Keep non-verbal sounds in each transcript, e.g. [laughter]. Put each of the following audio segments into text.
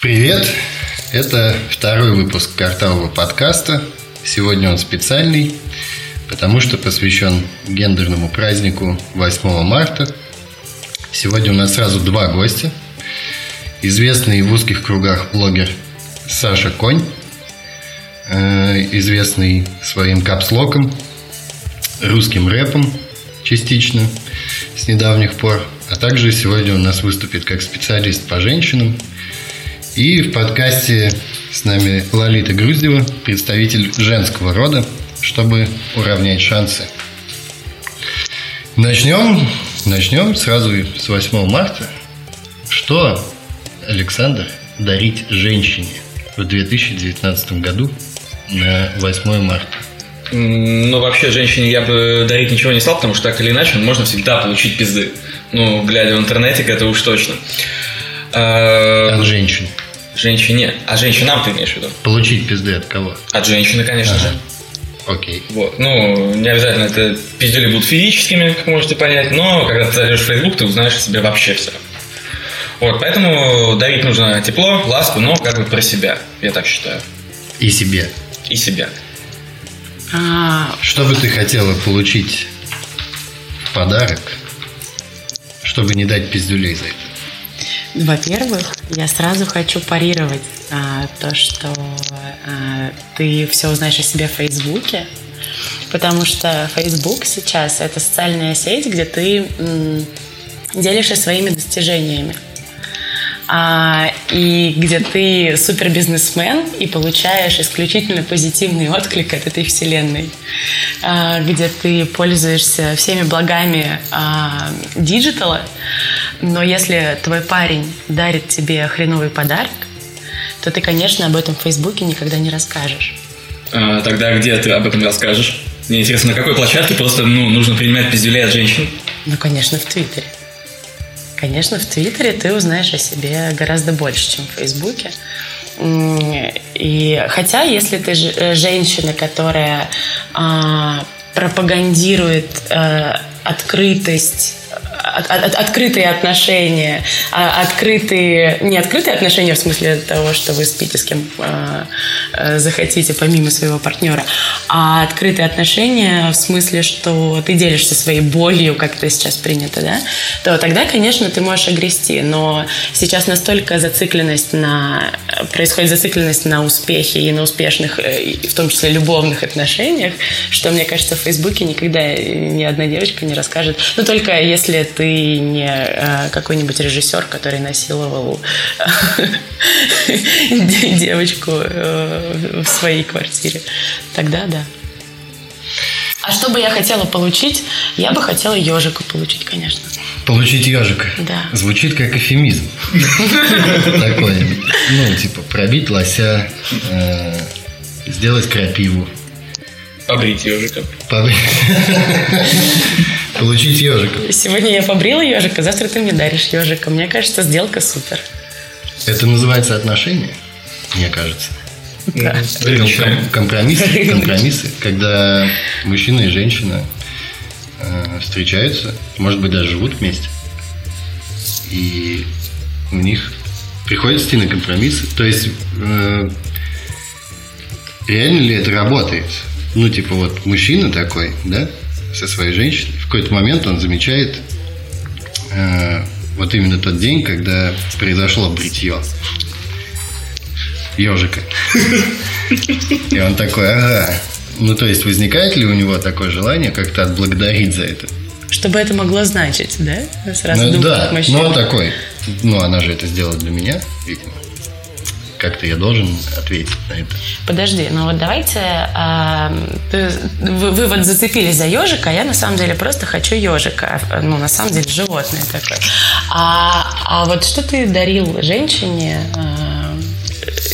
Привет! Это второй выпуск кварталового подкаста. Сегодня он специальный, потому что посвящен гендерному празднику 8 марта. Сегодня у нас сразу два гостя. Известный в узких кругах блогер Саша Конь, э, известный своим капслоком, русским рэпом частично с недавних пор. А также сегодня у нас выступит как специалист по женщинам – и в подкасте с нами Лолита Груздева, представитель женского рода, чтобы уравнять шансы. Начнем, начнем сразу с 8 марта. Что, Александр, дарить женщине в 2019 году на 8 марта? Ну, вообще, женщине я бы дарить ничего не стал, потому что так или иначе можно всегда получить пизды. Ну, глядя в интернете, это уж точно. От женщин. Женщине. А женщинам ты имеешь в виду? Получить пизды от кого? От женщины, конечно ага. же. Окей. Вот. Ну, не обязательно это пиздюли будут физическими, как можете понять, но когда ты зайдешь в Facebook, ты узнаешь о себе вообще все. Вот, поэтому дарить нужно тепло, ласку, но как бы про себя, я так считаю. И себе. И себя. А... Что бы ты хотела получить в подарок, чтобы не дать пиздюлей за это? Во-первых, я сразу хочу парировать а, то, что а, ты все узнаешь о себе в Фейсбуке, потому что Фейсбук сейчас это социальная сеть, где ты м, делишься своими достижениями. А, и где ты супер бизнесмен и получаешь исключительно позитивный отклик от этой вселенной, а, где ты пользуешься всеми благами а, digital а, но если твой парень дарит тебе хреновый подарок, то ты, конечно, об этом в Фейсбуке никогда не расскажешь. А, тогда где ты об этом расскажешь? Мне интересно, на какой площадке просто ну, нужно принимать пиздюлей от женщин? Ну, конечно, в Твиттере. Конечно, в Твиттере ты узнаешь о себе гораздо больше, чем в Фейсбуке. И хотя, если ты э, женщина, которая а, пропагандирует а, открытость от, от, открытые отношения, а, открытые, не открытые отношения в смысле того, что вы спите с кем э, э, захотите помимо своего партнера, а открытые отношения в смысле, что ты делишься своей болью, как это сейчас принято, да, то тогда, конечно, ты можешь огрести, но сейчас настолько зацикленность на, происходит зацикленность на успехе и на успешных, э, в том числе любовных отношениях, что, мне кажется, в Фейсбуке никогда ни одна девочка не расскажет, ну, только если ты не э, какой-нибудь режиссер, который насиловал [laughs] девочку э, в своей квартире. Тогда да. А что бы я хотела получить? Я бы хотела ежика получить, конечно. Получить ежика? Да. Звучит как эфемизм. [laughs] Такой. Ну, типа, пробить лося, э, сделать крапиву. Побрить ежика. Побрить. Получить ежика. Сегодня я побрила ежика, завтра ты мне даришь ежика. Мне кажется, сделка супер. Это называется отношения, мне кажется. Да. Компромиссы, [laughs] компромиссы, когда мужчина и женщина э, встречаются, может быть, даже живут вместе, и у них приходится идти на компромиссы. То есть, э, реально ли это работает? ну, типа, вот мужчина такой, да, со своей женщиной, в какой-то момент он замечает э, вот именно тот день, когда произошло бритье ежика. [laughs] И он такой, ага. Ну, то есть, возникает ли у него такое желание как-то отблагодарить за это? Чтобы это могло значить, да? Сразу ну, да, ну, он такой, ну, она же это сделала для меня, видимо как-то я должен ответить на это. Подожди, ну вот давайте, э, вы, вы вот зацепились за ежика, а я на самом деле просто хочу ежика, ну на самом деле животное такое. А, а вот что ты дарил женщине э,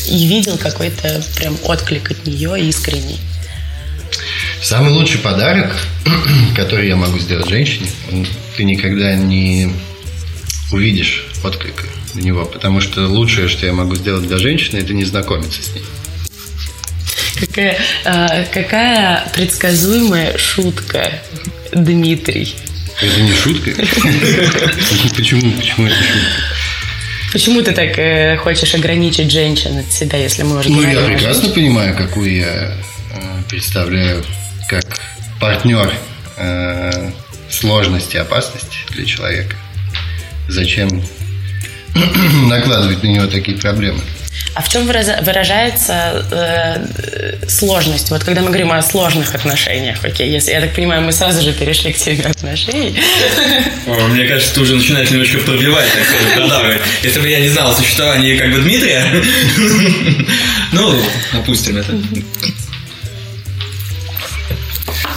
и видел какой-то прям отклик от нее искренний? Самый лучший подарок, [clears throat] который я могу сделать женщине, ты никогда не увидишь отклика на него, потому что лучшее, что я могу сделать для женщины, это не знакомиться с ней. Какая, а, какая предсказуемая шутка, Дмитрий. Это не шутка? [laughs] Почему? Почему это шутка? Почему ты так э, хочешь ограничить женщин от себя, если мы уже Ну, я прекрасно понимаю, какую я э, представляю как партнер э, сложности, опасности для человека. Зачем [clears throat] накладывать на него такие проблемы? А в чем выражается э, сложность? Вот когда мы говорим о сложных отношениях, окей, если я так понимаю, мы сразу же перешли к теме отношений. [laughs] Мне кажется, ты уже начинаешь немножко пробивать, так сказать, продавливать. Если бы я не знал о существовании как бы Дмитрия, [laughs] ну, опустим это.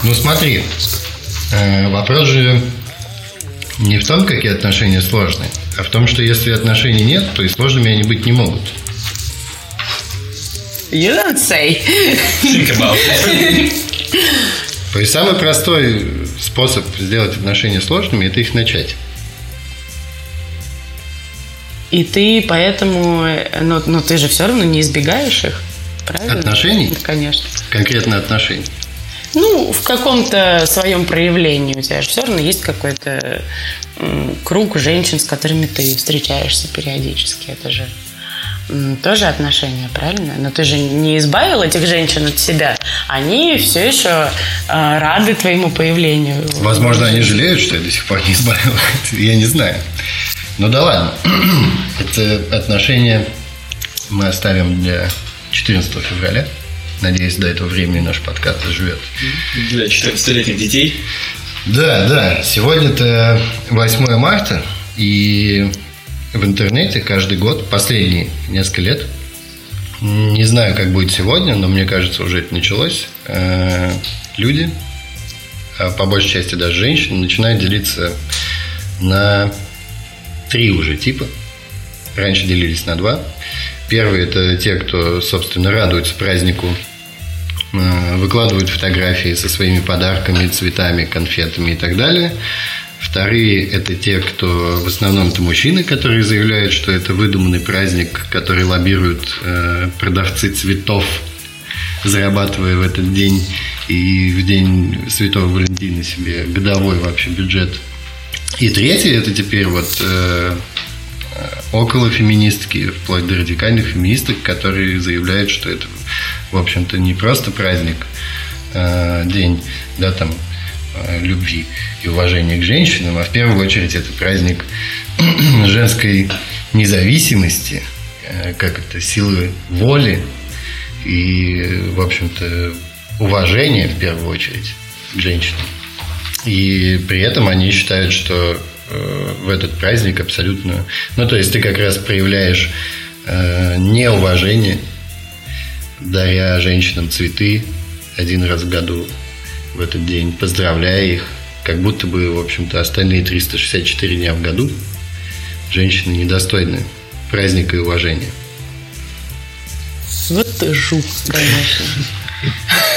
Ну смотри, э, вопрос же не в том, какие отношения сложные, а в том, что если отношений нет, то и сложными они быть не могут. You don't say. Think about it. [laughs] То есть самый простой способ сделать отношения сложными – это их начать. И ты поэтому, э, ну, ну ты же все равно не избегаешь их, правильно? Отношений? Конечно. Конкретно отношений. Ну, в каком-то своем проявлении у тебя же все равно есть какой-то круг женщин, с которыми ты встречаешься периодически. Это же тоже отношения, правильно? Но ты же не избавил этих женщин от себя. Они все еще э, рады твоему появлению. Возможно, они жалеют, что я до сих пор не избавил. Я не знаю. Ну да ладно. [clears throat] Это отношения мы оставим для 14 февраля. Надеюсь, до этого времени наш подкаст живет. Для 14-летних детей. Да, да. Сегодня-то 8 марта, и в интернете каждый год, последние несколько лет, не знаю, как будет сегодня, но мне кажется, уже это началось, э, люди, а по большей части даже женщины, начинают делиться на три уже типа. Раньше делились на два. Первый – это те, кто, собственно, радуется празднику, выкладывают фотографии со своими подарками, цветами, конфетами и так далее. Вторые – это те, кто в основном это мужчины, которые заявляют, что это выдуманный праздник, который лоббируют э, продавцы цветов, зарабатывая в этот день и в день Святого Валентина себе годовой вообще бюджет. И третий – это теперь вот э, около феминистки, вплоть до радикальных феминисток, которые заявляют, что это, в общем-то, не просто праздник, э, день, да, там, э, любви и уважения к женщинам, а в первую очередь это праздник [clears throat] женской независимости, э, как это, силы воли и, в общем-то, уважения в первую очередь к женщинам. И при этом они считают, что э, в этот праздник абсолютно... Ну, то есть ты как раз проявляешь э, неуважение, даря женщинам цветы один раз в году в этот день, поздравляя их, как будто бы, в общем-то, остальные 364 дня в году женщины недостойны праздника и уважения. Вот ты жук, конечно.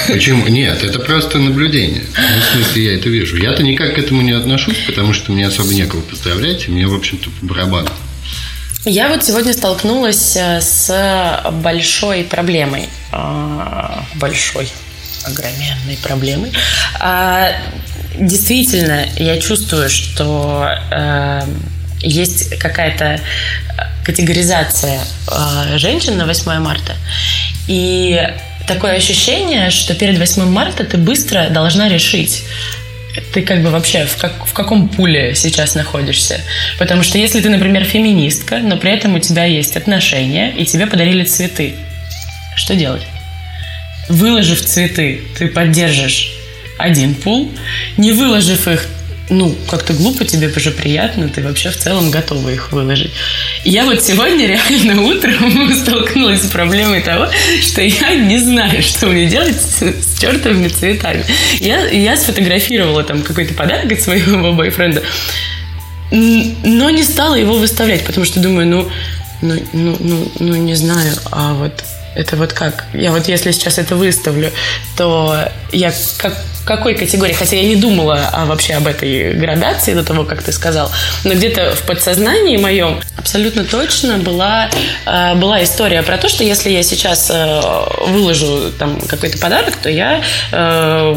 Почему? Нет, это просто наблюдение. Ну, в смысле, я это вижу. Я-то никак к этому не отношусь, потому что мне особо некого поздравлять, и мне, в общем-то, по барабану. Я вот сегодня столкнулась э, с большой проблемой. А, Большой, огроменной проблемой. А, Действительно, я чувствую, что э, есть какая-то категоризация э, женщин на 8 марта. И такое ощущение, что перед 8 марта ты быстро должна решить, ты как бы вообще в, как, в каком пуле сейчас находишься. Потому что если ты, например, феминистка, но при этом у тебя есть отношения, и тебе подарили цветы, что делать? Выложив цветы, ты поддержишь один пул, не выложив их, ну, как-то глупо, тебе уже приятно, ты вообще в целом готова их выложить. И я вот сегодня реально утром [laughs] столкнулась с проблемой того, что я не знаю, что мне делать с, с чертовыми цветами. Я, я сфотографировала там какой-то подарок от своего [laughs] бойфренда, но не стала его выставлять, потому что думаю, ну, ну, ну, ну, ну не знаю, а вот это вот как? Я вот если сейчас это выставлю, то я как, какой категории, хотя я не думала а, вообще об этой градации до того, как ты сказал, но где-то в подсознании моем абсолютно точно была, а, была история про то, что если я сейчас а, выложу там какой-то подарок, то я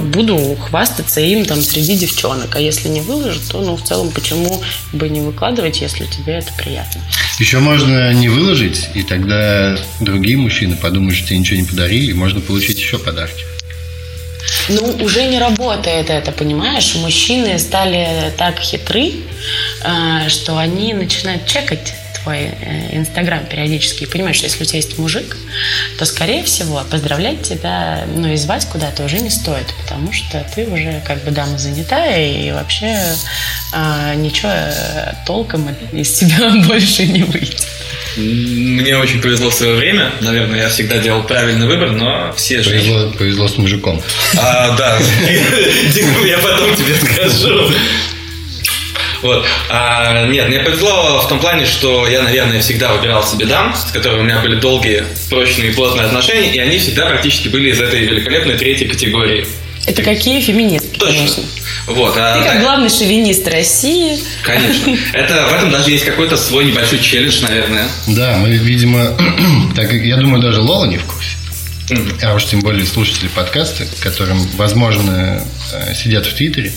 буду хвастаться им там среди девчонок, а если не выложу, то ну в целом почему бы не выкладывать, если тебе это приятно. Еще можно не выложить, и тогда другие мужчины подумают, что тебе ничего не подарили, и можно получить еще подарки. Ну, уже не работает это, понимаешь? Мужчины стали так хитры, э, что они начинают чекать твой э, Инстаграм периодически и понимаешь, что если у тебя есть мужик, то, скорее всего, поздравлять тебя, ну, и звать куда-то уже не стоит, потому что ты уже как бы дама занятая и вообще а, ничего толком из тебя [laughs] больше не выйдет. Мне очень повезло в свое время. Наверное, я всегда делал правильный выбор, но все же... Повезло, повезло с мужиком. А, да. [laughs] Я потом тебе скажу. Вот. А, нет, мне повезло в том плане, что я, наверное, всегда выбирал себе дам, с которыми у меня были долгие, прочные и плотные отношения, и они всегда практически были из этой великолепной третьей категории. Это какие феминистки, Точно. конечно. Вот, а, Ты как главный шовинист России. Конечно. [laughs] Это, в этом даже есть какой-то свой небольшой челлендж, наверное. Да, мы, видимо, [clears throat] так я думаю, даже Лола не в курсе. А уж тем более слушатели подкаста, которым, возможно, э, сидят в Твиттере,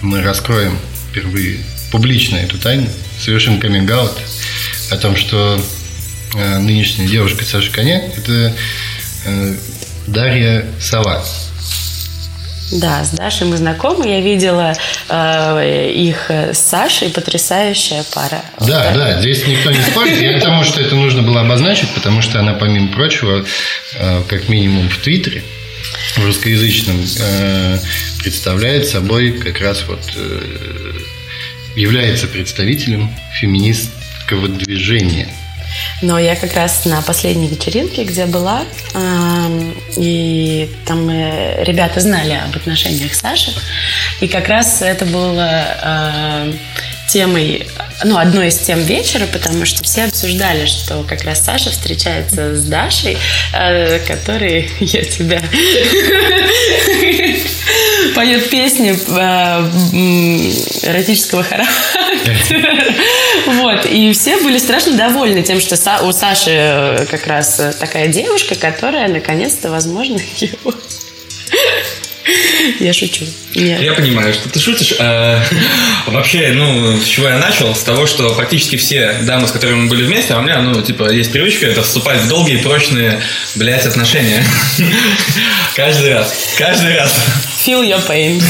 мы раскроем впервые публично эту тайну, совершим каминг о том, что э, нынешняя девушка Саши Коня – это э, Дарья Сова. Да, с Дашей мы знакомы. Я видела э, их с Сашей. Потрясающая пара. Да, да, здесь никто не спорит. Я к тому, что это нужно было обозначить, потому что она, помимо прочего, э, как минимум в Твиттере, в русскоязычном, э, представляет собой как раз вот э, является представителем феминистского движения. Но я как раз на последней вечеринке, где была, эм, и там э, ребята знали об отношениях Саши, и как раз это было э, темой, ну, одной из тем вечера, потому что все обсуждали, что как раз Саша встречается с Дашей, э, который [laughs] я тебя [laughs] поет песни э, эротического характера. [laughs] Вот. И все были страшно довольны тем, что у Саши э, как раз такая девушка, которая наконец-то, возможно, его... [laughs] Я шучу. Нет. Я понимаю, что ты шутишь. А, [laughs] Вообще, ну, с чего я начал? С того, что практически все дамы, с которыми мы были вместе, а у меня, ну, типа, есть привычка это вступать в долгие, прочные, блядь, отношения. [laughs] Каждый раз. Каждый раз. Feel your pain.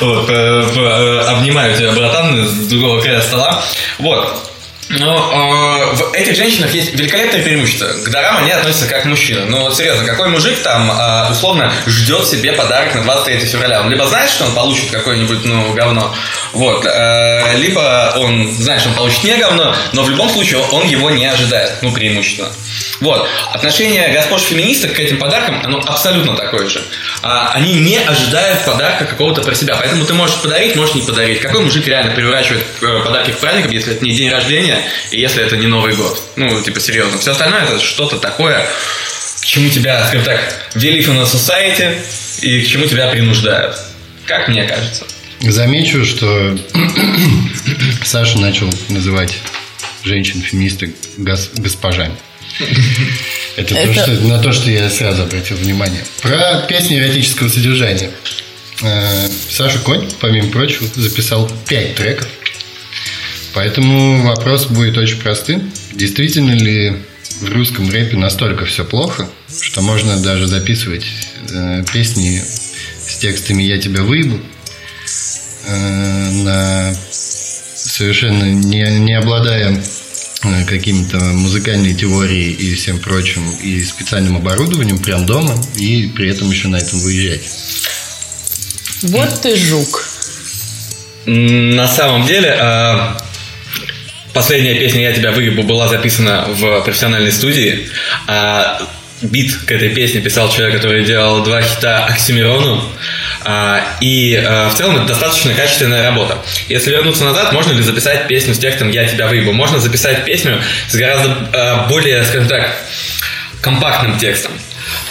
Вот, э, э, обнимаю тебя, братан, с другого края стола. Вот. Но э, в этих женщинах есть великолепное преимущество. К дарам они относятся как мужчина. Ну, вот серьезно, какой мужик там, э, условно, ждет себе подарок на 23 февраля? Он либо знает, что он получит какое-нибудь, ну, говно, вот, э, либо он знает, что он получит не говно, но в любом случае он его не ожидает, ну, преимущественно. Вот. Отношение госпож феминисток к этим подаркам, оно абсолютно такое же. А, они не ожидают подарка какого-то про себя. Поэтому ты можешь подарить, можешь не подарить. Какой мужик реально переворачивает э, подарки в праздников, если это не день рождения и если это не Новый год? Ну, типа, серьезно. Все остальное это что-то такое, к чему тебя, скажем так, вели на society и к чему тебя принуждают. Как мне кажется. Замечу, что [coughs] Саша начал называть женщин-феминисток гос- госпожами. Это, То, Это- что, на то, что я сразу обратил внимание. Про песни эротического содержания. Э, Саша Конь, помимо прочего, записал 5 треков. Поэтому вопрос будет очень простым. Действительно ли в русском рэпе настолько все плохо, что можно даже записывать э, песни с текстами «Я тебя выебу», э, на совершенно не, не обладая какими-то музыкальной теорией и всем прочим, и специальным оборудованием прям дома, и при этом еще на этом выезжать. Вот ты жук. На самом деле, а, последняя песня «Я тебя выебу» была записана в профессиональной студии. Бит к этой песне писал человек, который делал два хита Оксимирону. А, И а, в целом это достаточно качественная работа. Если вернуться назад, можно ли записать песню с текстом «Я тебя выебу»? Можно записать песню с гораздо а, более, скажем так, компактным текстом.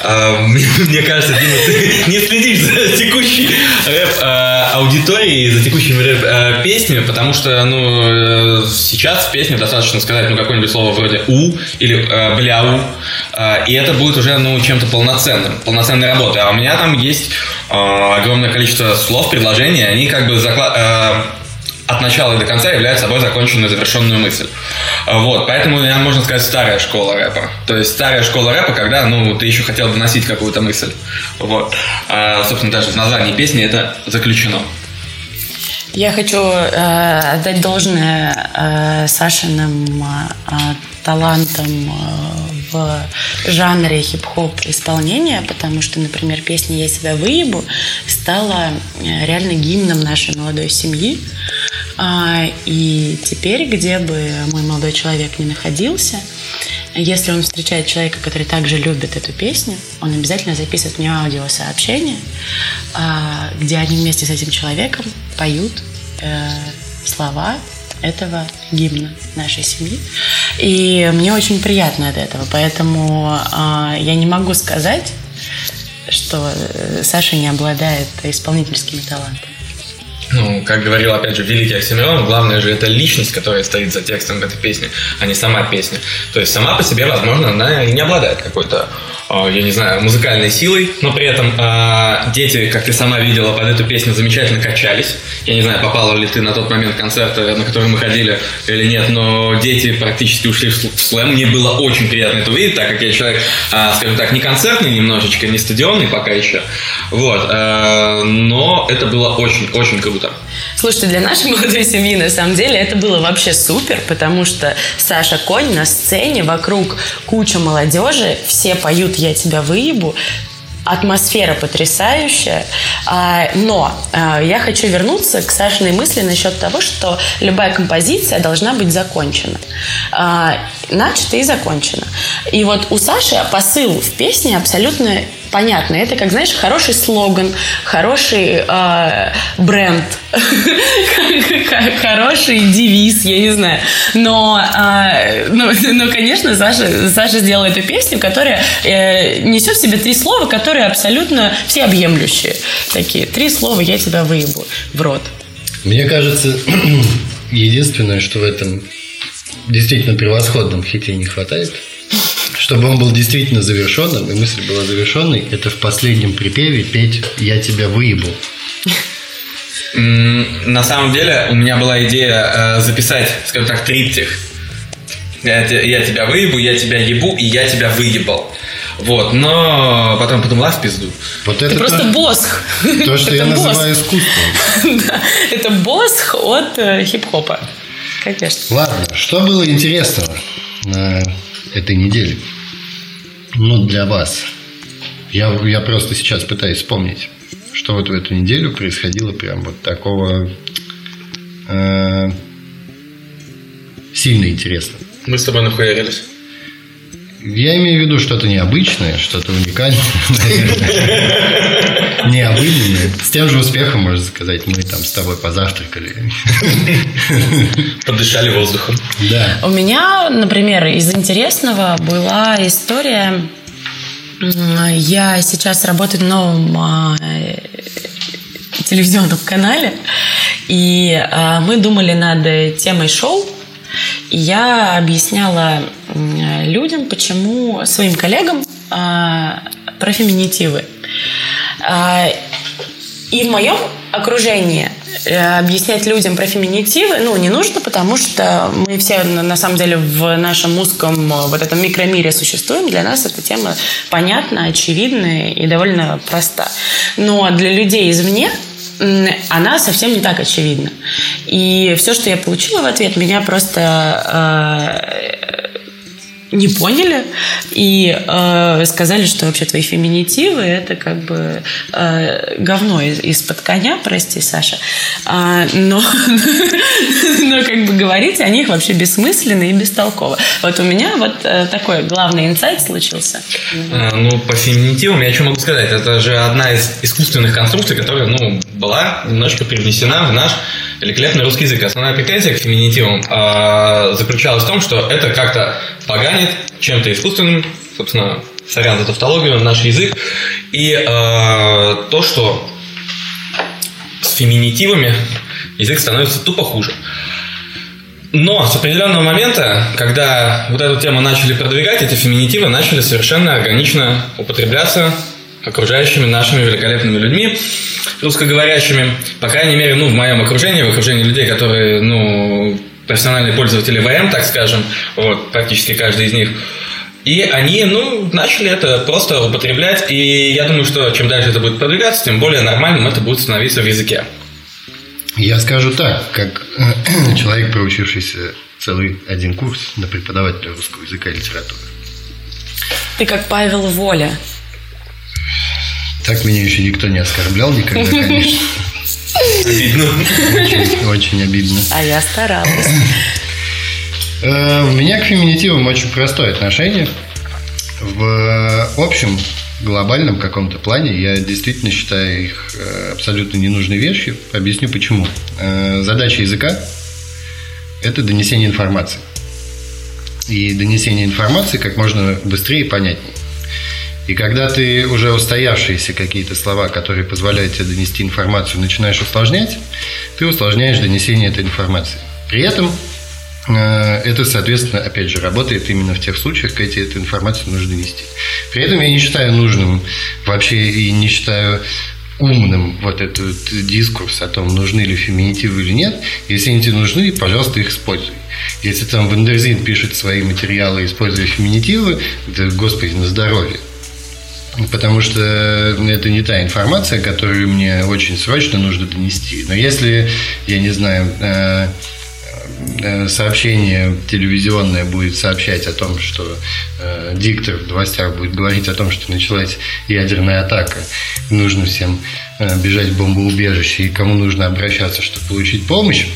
А, [laughs] мне кажется, Дима, ты [laughs] не следишь за текущей рэп-аудиторией, за текущими рэп-песнями, потому что, ну, э, сейчас в песне достаточно сказать, ну, какое-нибудь слово вроде «у» или э, «бляу», и это будет уже, ну, чем-то полноценным, полноценной работой. А у меня там есть огромное количество слов, предложений, они как бы заклад от начала и до конца является собой законченную завершенную мысль. Вот, поэтому я, можно сказать, старая школа рэпа. То есть старая школа рэпа, когда, ну, ты еще хотел доносить какую-то мысль. Вот. А, собственно, даже в названии песни это заключено. Я хочу э, отдать должное э, Сашиным э, талантам э, в жанре хип-хоп исполнения, потому что, например, песня «Я себя выебу» стала э, реально гимном нашей молодой семьи. А, и теперь, где бы мой молодой человек ни находился, если он встречает человека, который также любит эту песню, он обязательно записывает мне аудиосообщение, а, где они вместе с этим человеком поют э, слова этого гимна нашей семьи. И мне очень приятно от этого. Поэтому э, я не могу сказать, что э, Саша не обладает исполнительскими талантами. Ну, как говорил, опять же, великий Оксимирон, главное же это личность, которая стоит за текстом этой песни, а не сама песня. То есть сама по себе, возможно, она и не обладает какой-то я не знаю, музыкальной силой, но при этом э, дети, как ты сама видела, под эту песню замечательно качались. Я не знаю, попала ли ты на тот момент концерт, на который мы ходили или нет, но дети практически ушли в слэм. Мне было очень приятно это увидеть, так как я человек, э, скажем так, не концертный немножечко, не стадионный пока еще. Вот. Э, но это было очень-очень круто. Слушайте, для нашей [laughs] молодой семьи, на самом деле, это было вообще супер, потому что Саша Конь на сцене, вокруг куча молодежи, все поют «Я тебя выебу», атмосфера потрясающая, а, но а, я хочу вернуться к Сашиной мысли насчет того, что любая композиция должна быть закончена. А, начата и закончена. И вот у Саши посыл в песне абсолютно понятно. Это, как знаешь, хороший слоган, хороший э, бренд, [laughs] хороший девиз, я не знаю. Но, э, но, но конечно, Саша, Саша сделала эту песню, которая э, несет в себе три слова, которые абсолютно всеобъемлющие. Такие, три слова «я тебя выебу» в рот. Мне кажется, [clears throat] единственное, что в этом действительно превосходном хите не хватает – чтобы он был действительно завершенным, и мысль была завершенной, это в последнем припеве петь «Я тебя выебу». На самом деле у меня была идея э, записать, скажем так, триптих. Я, я тебя выебу, я тебя ебу, и я тебя выебал. Вот, но потом подумала в пизду. Вот это, это просто то, босх. То, что я называю искусством. [laughs] да, это босх от э, хип-хопа. Конечно. Ладно, что было интересного на этой неделе? Ну, для вас. Я, я просто сейчас пытаюсь вспомнить, что вот в эту неделю происходило прям вот такого э, сильно интересно. Мы с тобой нахуярились. Я имею в виду что-то необычное, что-то уникальное, [laughs] необычное. С тем же успехом, можно сказать, мы там с тобой позавтракали. Подышали воздухом. Да. У меня, например, из интересного была история... Я сейчас работаю в новом а, телевизионном канале, и а, мы думали над темой шоу, и я объясняла людям, почему своим коллегам а, про феминитивы. А, и в моем окружении э, объяснять людям про феминитивы, ну, не нужно, потому что мы все, на самом деле, в нашем узком вот этом микромире существуем. Для нас эта тема понятна, очевидна и довольно проста. Но для людей извне она совсем не так очевидна. И все, что я получила в ответ, меня просто э, не поняли и э, сказали, что вообще твои феминитивы это как бы э, говно из-под коня, прости, Саша. А, но, [laughs] но как бы говорить о них вообще бессмысленно и бестолково. Вот у меня вот э, такой главный инсайт случился. А, ну, по феминитивам я что могу сказать? Это же одна из искусственных конструкций, которая, ну, была немножко привнесена в наш великолепный русский язык. Основная претензия к феминитивам э, заключалась в том, что это как-то поганит чем-то искусственным, собственно, сорян за тавтологию, наш язык. И э, то, что с феминитивами язык становится тупо хуже. Но с определенного момента, когда вот эту тему начали продвигать, эти феминитивы начали совершенно органично употребляться окружающими нашими великолепными людьми, русскоговорящими, по крайней мере, ну, в моем окружении, в окружении людей, которые, ну, профессиональные пользователи ВМ, так скажем, вот, практически каждый из них, и они, ну, начали это просто употреблять, и я думаю, что чем дальше это будет продвигаться, тем более нормальным это будет становиться в языке. Я скажу так, как [clears throat] человек, проучившийся целый один курс на преподавателя русского языка и литературы. Ты как Павел Воля. Так меня еще никто не оскорблял никогда, [laughs] конечно. Обидно. Очень, очень обидно. А я старалась. Э, У меня к феминитивам очень простое отношение. В общем, глобальном каком-то плане я действительно считаю их э, абсолютно ненужной вещью. Объясню почему. Э, Задача языка – это донесение информации. И донесение информации как можно быстрее и понятнее. И когда ты уже устоявшиеся какие-то слова, которые позволяют тебе донести информацию, начинаешь усложнять, ты усложняешь донесение этой информации. При этом э, это, соответственно, опять же, работает именно в тех случаях, когда тебе эту информацию нужно донести. При этом я не считаю нужным вообще и не считаю умным вот этот дискурс о том, нужны ли феминитивы или нет. Если они тебе нужны, пожалуйста, их используй. Если там Wonderzine пишет свои материалы, используя феминитивы, да, господи, на здоровье. Потому что это не та информация, которую мне очень срочно нужно донести. Но если, я не знаю, э, э, сообщение телевизионное будет сообщать о том, что э, диктор в новостях будет говорить о том, что началась ядерная атака, нужно всем бежать в бомбоубежище и кому нужно обращаться, чтобы получить помощь,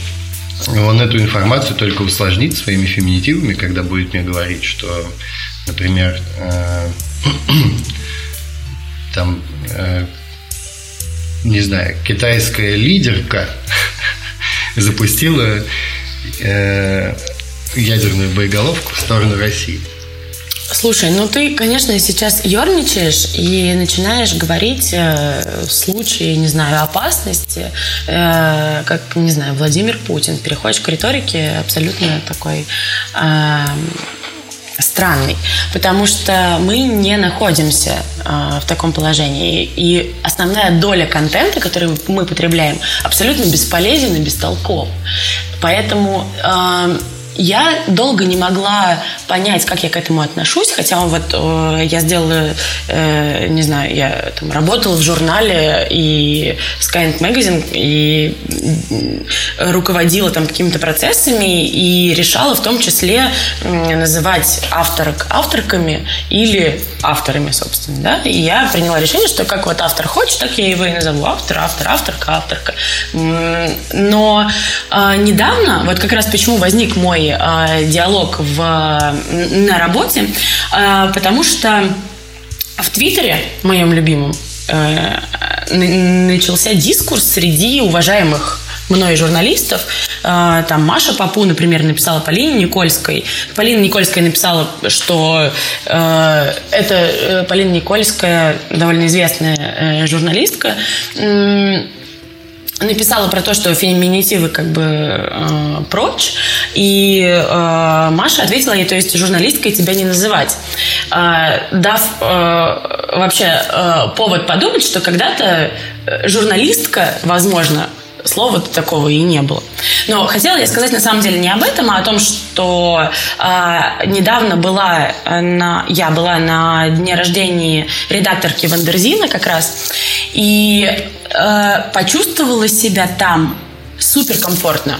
он эту информацию только усложнит своими феминитивами, когда будет мне говорить, что, например, э, там, э, не знаю, китайская лидерка [laughs] запустила э, ядерную боеголовку в сторону России. Слушай, ну ты, конечно, сейчас ерничаешь и начинаешь говорить э, в случае, не знаю, опасности, э, как, не знаю, Владимир Путин. Переходишь к риторике абсолютно такой э, странный, потому что мы не находимся э, в таком положении. И основная доля контента, который мы потребляем, абсолютно бесполезен и бестолков. Поэтому э, я долго не могла понять, как я к этому отношусь, хотя вот э, я сделала, э, не знаю, я там работала в журнале и Skynet Magazine и руководила там какими-то процессами и решала в том числе э, называть авторок авторками или авторами, собственно, да, и я приняла решение, что как вот автор хочет, так я его и назову автор, автор, авторка, авторка. Но э, недавно, вот как раз почему возник мой э, диалог в, на работе, э, потому что в Твиттере, моем любимом, э, начался дискурс среди уважаемых мной журналистов. Э, там Маша Папу, например, написала Полине Никольской. Полина Никольская написала, что э, это э, Полина Никольская, довольно известная э, журналистка, написала про то, что феминитивы как бы э, прочь, и э, Маша ответила ей, то есть журналисткой тебя не называть, э, дав э, вообще э, повод подумать, что когда-то журналистка, возможно, слова такого и не было. Но хотела я сказать на самом деле не об этом, а о том, что э, недавно была на, я была на дне рождения редакторки Вандерзина как раз, и э, почувствовала себя там суперкомфортно.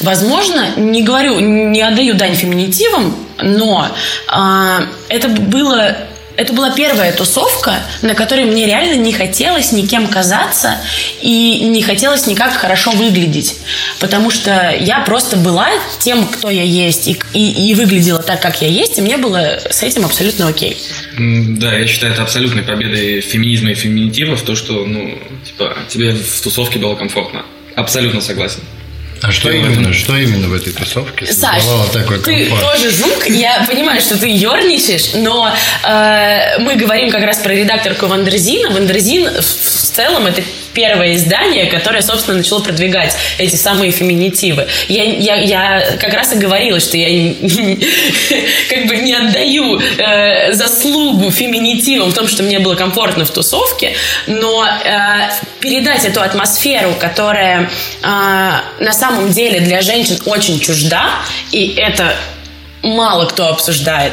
Возможно, не говорю, не отдаю дань феминитивам, но э, это было это была первая тусовка, на которой мне реально не хотелось никем казаться и не хотелось никак хорошо выглядеть. Потому что я просто была тем, кто я есть, и, и, и выглядела так, как я есть, и мне было с этим абсолютно окей. Да, я считаю это абсолютной победой феминизма и феминитива в то, что, ну, типа, тебе в тусовке было комфортно. Абсолютно согласен. А что именно, что именно в этой тусовке Саш, такой ты тоже звук, я понимаю, что ты ерничаешь, но э, мы говорим как раз про редакторку Wonderzine а. Wonderzine в, в целом это первое издание, которое, собственно, начало продвигать эти самые феминитивы. Я, я, я как раз и говорила, что я [laughs] как бы не отдаю э, заслугу феминитивам в том, что мне было комфортно в тусовке, но э, передать эту атмосферу, которая э, на самом деле для женщин очень чужда, и это мало кто обсуждает,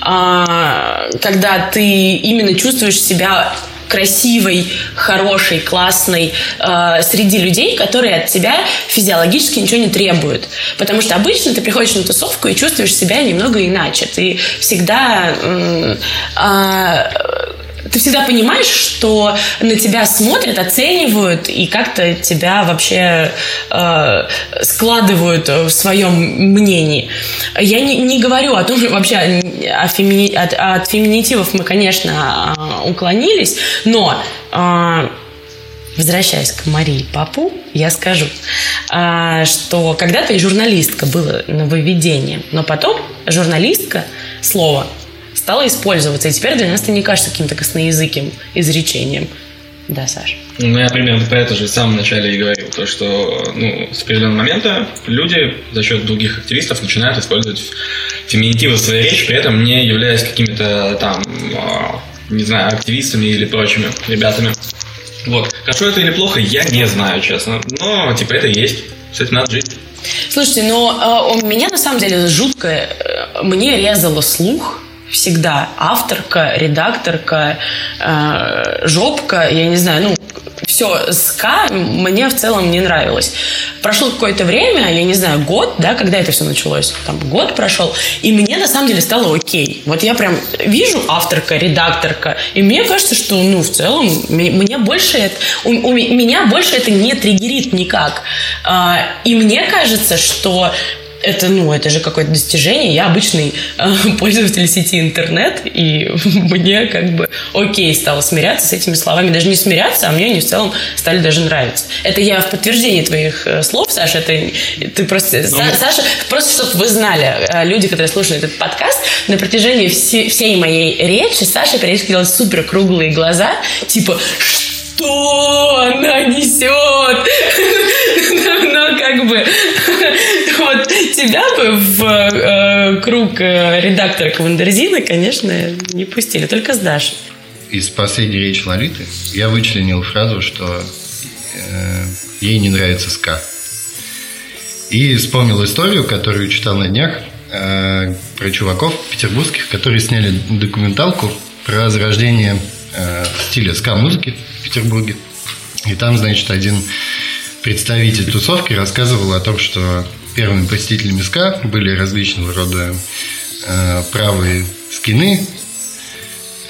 а, когда ты именно чувствуешь себя красивой, хорошей, классной э, среди людей, которые от тебя физиологически ничего не требуют. Потому что обычно ты приходишь на тусовку и чувствуешь себя немного иначе. Ты всегда э, э, ты всегда понимаешь, что на тебя смотрят, оценивают и как-то тебя вообще э, складывают в своем мнении. Я не, не говорю о том, что [laughs] вообще о фемини, от, от феминитивов мы, конечно, уклонились, но э, возвращаясь к Марии Папу, я скажу, э, что когда-то и журналистка было нововведение, но потом журналистка слово стало использоваться. И теперь для нас это не кажется каким-то косноязыким изречением. Да, Саша. Ну, я примерно про это же в самом начале и говорил. То, что ну, с определенного момента люди за счет других активистов начинают использовать феминитивы в своей речи, при этом не являясь какими-то там, а, не знаю, активистами или прочими ребятами. Вот. Хорошо это или плохо, я не знаю, честно. Но, типа, это есть. С этим надо жить. Слушайте, но э, у меня на самом деле жутко, э, мне резало слух, всегда авторка, редакторка, э, жопка, я не знаю, ну, все СК мне в целом не нравилось. Прошло какое-то время, я не знаю, год, да, когда это все началось, там год прошел, и мне на самом деле стало окей. Вот я прям вижу авторка, редакторка, и мне кажется, что, ну, в целом, мне больше это, у, у меня больше это не триггерит никак. А, и мне кажется, что это, ну, это же какое-то достижение. Я обычный э, [laughs] пользователь сети интернет, и [laughs] мне как бы окей стало смиряться с этими словами. Даже не смиряться, а мне они в целом стали даже нравиться. Это я в подтверждении твоих э, слов, Саша. Это ты просто... Ну, Са, Саша, просто чтобы вы знали, э, люди, которые слушают этот подкаст, на протяжении все, всей моей речи Саша периодически делает супер круглые глаза, типа, что она несет? [laughs] Как бы [laughs] вот тебя бы в э, круг э, редактора Кавандерзина, конечно, не пустили, только с Дашей. Из последней речи Лолиты я вычленил фразу, что э, ей не нравится ска. И вспомнил историю, которую читал на днях э, про чуваков петербургских, которые сняли документалку про зарождение э, стиля ска-музыки в Петербурге. И там, значит, один представитель тусовки рассказывал о том, что первыми посетителями СКА были различного рода э, правые скины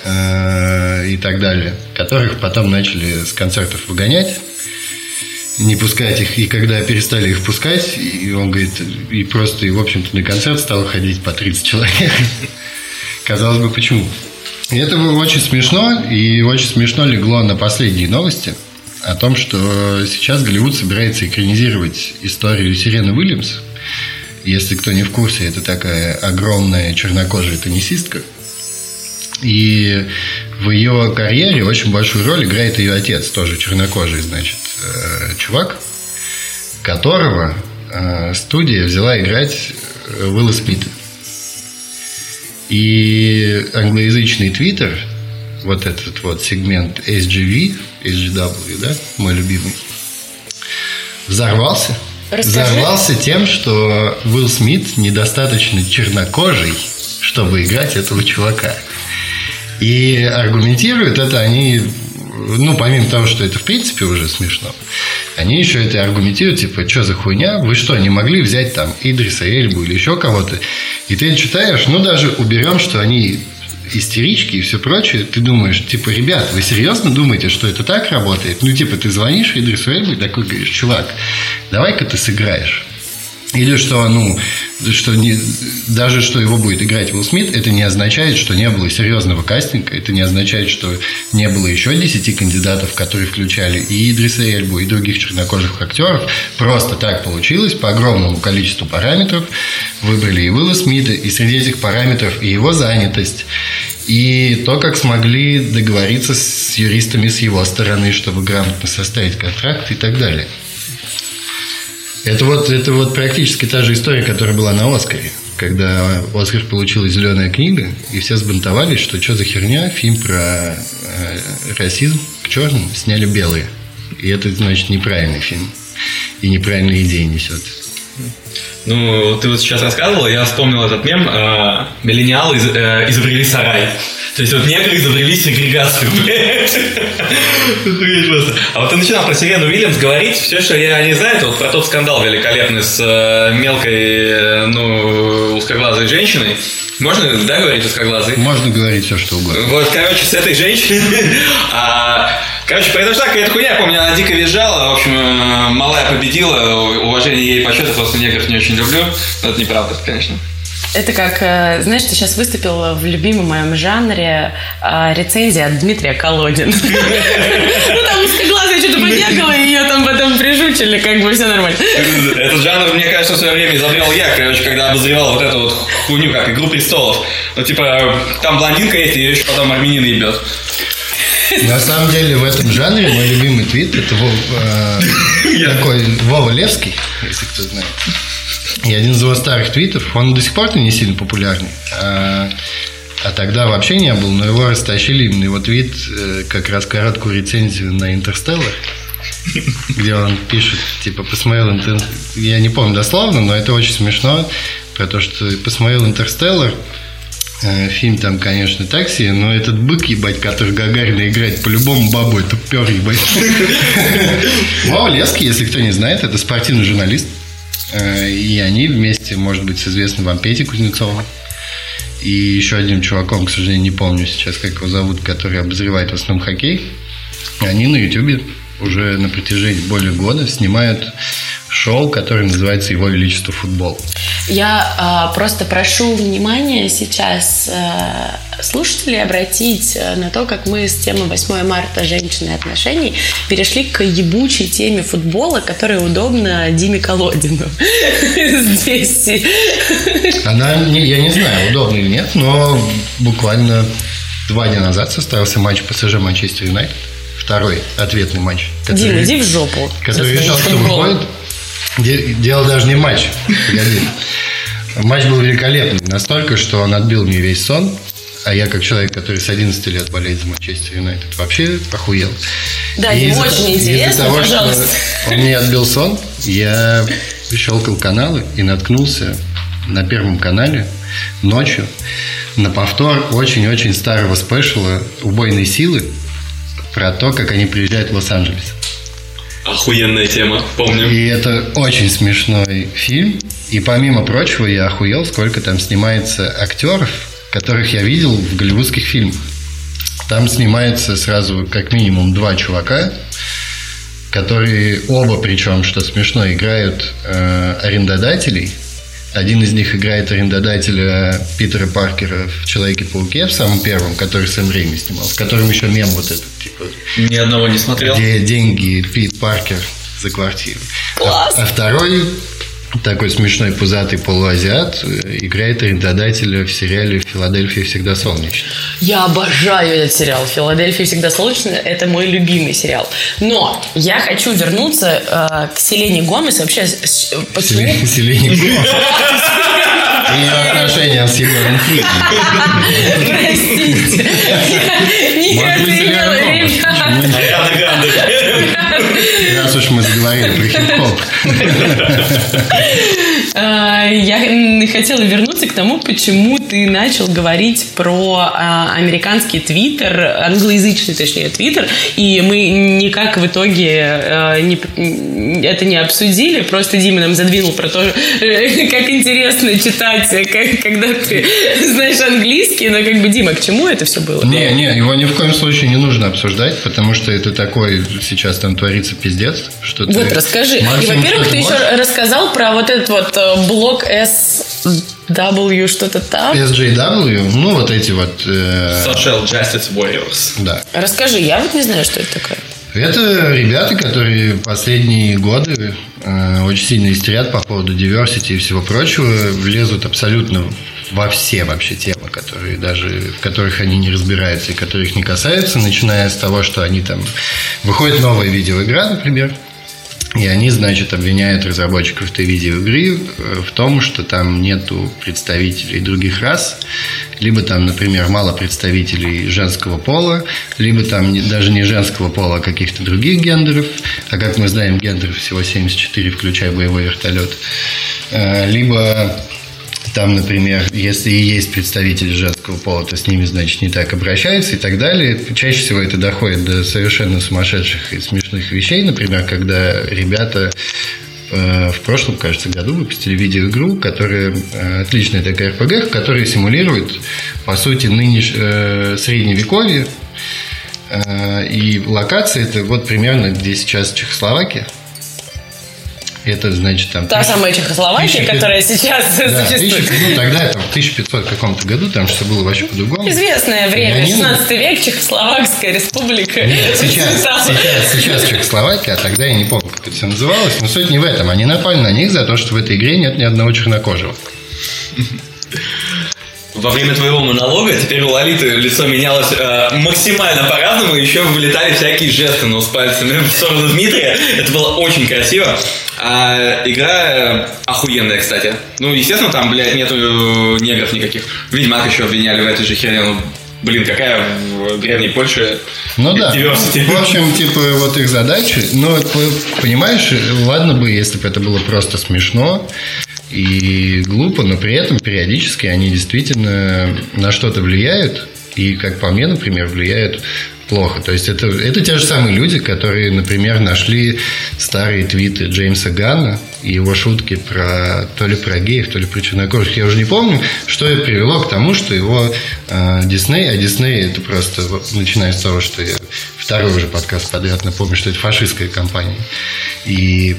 э, и так далее, которых потом начали с концертов выгонять, не пускать их. И когда перестали их пускать, и он говорит, и просто, и в общем-то на концерт стало ходить по 30 человек. [laughs] Казалось бы, почему? И это было очень смешно, и очень смешно легло на последние новости – о том, что сейчас Голливуд собирается экранизировать историю Сирены Уильямс. Если кто не в курсе, это такая огромная чернокожая теннисистка. И в ее карьере очень большую роль играет ее отец, тоже чернокожий, значит, э, чувак, которого э, студия взяла играть э, Уилла Смита. И англоязычный твиттер вот этот вот сегмент SGV, SGW, да, мой любимый, взорвался. Расскажи. Взорвался тем, что Уилл Смит недостаточно чернокожий, чтобы играть этого чувака. И аргументируют это они, ну, помимо того, что это в принципе уже смешно, они еще это аргументируют, типа, что за хуйня, вы что, не могли взять там Идриса Эльбу или еще кого-то? И ты читаешь, ну, даже уберем, что они истерички и все прочее, ты думаешь, типа, ребят, вы серьезно думаете, что это так работает? Ну, типа, ты звонишь Идрису Эльбу и такой говоришь, чувак, давай-ка ты сыграешь. Или что, ну, что не, даже что его будет играть Уилл Смит, это не означает, что не было серьезного кастинга, это не означает, что не было еще 10 кандидатов, которые включали и Идриса Эльбу, и других чернокожих актеров. Просто так получилось, по огромному количеству параметров выбрали и Уилла Смита, и среди этих параметров и его занятость, и то, как смогли договориться с юристами с его стороны, чтобы грамотно составить контракт и так далее. Это вот, это вот практически та же история, которая была на Оскаре. Когда Оскар получила зеленая книга, и все сбунтовались, что что за херня, фильм про э, расизм к черным сняли белые. И это, значит, неправильный фильм. И неправильные идеи несет. Ну, ты вот сейчас рассказывал, я вспомнил этот мем. Э, миллениалы из, э, изобрели сарай. То есть вот негры изобрели сегрегацию, блядь. А вот ты начинал про Сирену Уильямс говорить, все, что я не знаю, это вот про тот скандал великолепный с э, мелкой, э, ну, узкоглазой женщиной. Можно, да, говорить узкоглазый? Можно говорить все, что угодно. Вот, короче, с этой женщиной... [laughs] а, короче, произошла какая-то хуйня, я помню, она дико визжала, в общем, э, малая победила, уважение ей я просто негров не очень люблю, но это неправда, конечно. Это как, э, знаешь, ты сейчас выступил в любимом моем жанре э, рецензия от Дмитрия Колодин. Ну, там узкоглазая что-то побегала, и ее там потом прижучили, как бы все нормально. Этот жанр, мне кажется, в свое время изобрел я, короче, когда обозревал вот эту вот хуйню, как «Игру престолов». Ну, типа, там блондинка есть, и ее еще потом армянин ебет. На самом деле в этом жанре мой любимый твит это Вов, э, такой Вова Левский, если кто знает. И один из его старых твитов, он до сих пор не сильно популярный. А, а тогда вообще не был, но его растащили именно его твит, э, как раз короткую рецензию на Интерстеллар, где он пишет, типа, посмотрел Интер... Я не помню дословно, но это очень смешно, про то, что посмотрел Интерстеллар, э, Фильм там, конечно, такси, но этот бык, ебать, который Гагарина играет, по-любому бабу это пер, ебать. [laughs] Вова Лески, если кто не знает, это спортивный журналист. Э, и они вместе, может быть, с известным вам Петей Кузнецовым и еще одним чуваком, к сожалению, не помню сейчас, как его зовут, который обозревает в основном хоккей. Они на Ютубе уже на протяжении более года снимают шоу, которое называется «Его Величество футбол». Я а, просто прошу внимания сейчас а, слушателей обратить э, на то, как мы с темы 8 марта женщины и отношений перешли к ебучей теме футбола, которая удобна Диме Колодину. [laughs] Здесь. Она, я не знаю, удобно или нет, но буквально два дня назад состоялся матч ПСЖ Манчестер Юнайтед. Второй ответный матч. Который, Дима, иди в жопу. Который решил, что выходит Дело даже не матч. Погоди. Матч был великолепный. Настолько, что он отбил мне весь сон. А я, как человек, который с 11 лет болеет за Манчестер Юнайтед, вообще охуел. Да, и ему очень интересно, из-за того, пожалуйста. Что он мне отбил сон, я щелкал каналы и наткнулся на Первом канале ночью на повтор очень-очень старого спешала «Убойной силы» про то, как они приезжают в Лос-Анджелес. Охуенная тема, помню. И это очень смешной фильм. И помимо прочего, я охуел, сколько там снимается актеров, которых я видел в голливудских фильмах. Там снимается сразу как минимум два чувака, которые оба, причем, что смешно, играют э, арендодателей – один из них играет арендодателя Питера Паркера в Человеке-пауке, в самом первом, который Сэм Рейми снимал, в котором еще мем вот этот, типа... Ни одного не смотрел. Где деньги Пит Паркер за квартиру. Класс! А, а второй такой смешной пузатый полуазиат э, играет арендодателя в сериале «Филадельфия всегда солнечно». Я обожаю этот сериал. «Филадельфия всегда солнечно» – это мой любимый сериал. Но я хочу вернуться э, к Селене Гомес. Вообще, с, почему? Селене [laughs] Гомес. Ее отношения с Егором Простите. Я не хотела, Раз уж мы заговорили про хип-хоп. я хотела вернуться к тому, почему ты начал говорить про а, американский твиттер, англоязычный, точнее, твиттер, и мы никак в итоге а, не, это не обсудили, просто Дима нам задвинул про то, э, [laughs] как интересно читать, как, когда ты [laughs] знаешь английский, но как бы, Дима, к чему это все было? Не, не, его ни в коем случае не нужно обсуждать, потому что это такой сейчас там творится пиздец, что Вот, ты расскажи. И, во-первых, ты еще можешь- рассказал про вот этот вот э, блок SW что-то там. SJW, ну вот эти вот, э, Social Justice Warriors. да. Расскажи, я вот не знаю, что это такое. Это ребята, которые последние годы э, очень сильно истерят по поводу diversity и всего прочего, влезут абсолютно во все вообще темы, которые даже в которых они не разбираются и которых не касаются, начиная с того, что они там выходит новая видеоигра, например, и они, значит, обвиняют разработчиков этой видеоигры э, в том, что там нету представителей других рас, либо там, например, мало представителей женского пола, либо там даже не женского пола, а каких-то других гендеров. А как мы знаем, гендеров всего 74, включая боевой вертолет. Э, Либо там, например, если и есть представители женского пола, то с ними, значит, не так обращаются и так далее. Чаще всего это доходит до совершенно сумасшедших и смешных вещей. Например, когда ребята э, в прошлом, кажется, году выпустили видеоигру, которая э, отличная такая RPG, которая симулирует, по сути, нынеш... э, средневековье. И локация это вот примерно где сейчас Чехословакия. Это значит там Та самая Чехословакия, 1500 которая сейчас да, существует. 1000, ну, тогда это в 1500 каком-то году, там что было вообще по-другому. Известное время, они- 16 век, Чехословакская республика. Нет, сейчас, Там. сейчас, сейчас Чехословакия, а тогда я не помню, как это все называлось, но суть не в этом. Они напали на них за то, что в этой игре нет ни одного чернокожего. Во время твоего монолога теперь у Лолиты лицо менялось э, максимально по-разному, еще вылетали всякие жесты, но с пальцами в сторону Дмитрия. Это было очень красиво. А игра э, охуенная, кстати. Ну, естественно, там, блядь, нету э, негров никаких. Ведьмак еще обвиняли в этой же херне. Ну, блин, какая в древней Польше Ну да. diversity. В общем, типа, вот их задача. Ну, понимаешь, ладно бы, если бы это было просто смешно и глупо, но при этом периодически они действительно на что-то влияют. И, как по мне, например, влияют плохо. То есть это, это те же самые люди, которые, например, нашли старые твиты Джеймса Ганна и его шутки про то ли про геев, то ли про чернокожих. Я уже не помню, что это привело к тому, что его э, Дисней, а Дисней это просто, начиная с того, что я второй уже подкаст подряд напомню, что это фашистская компания. И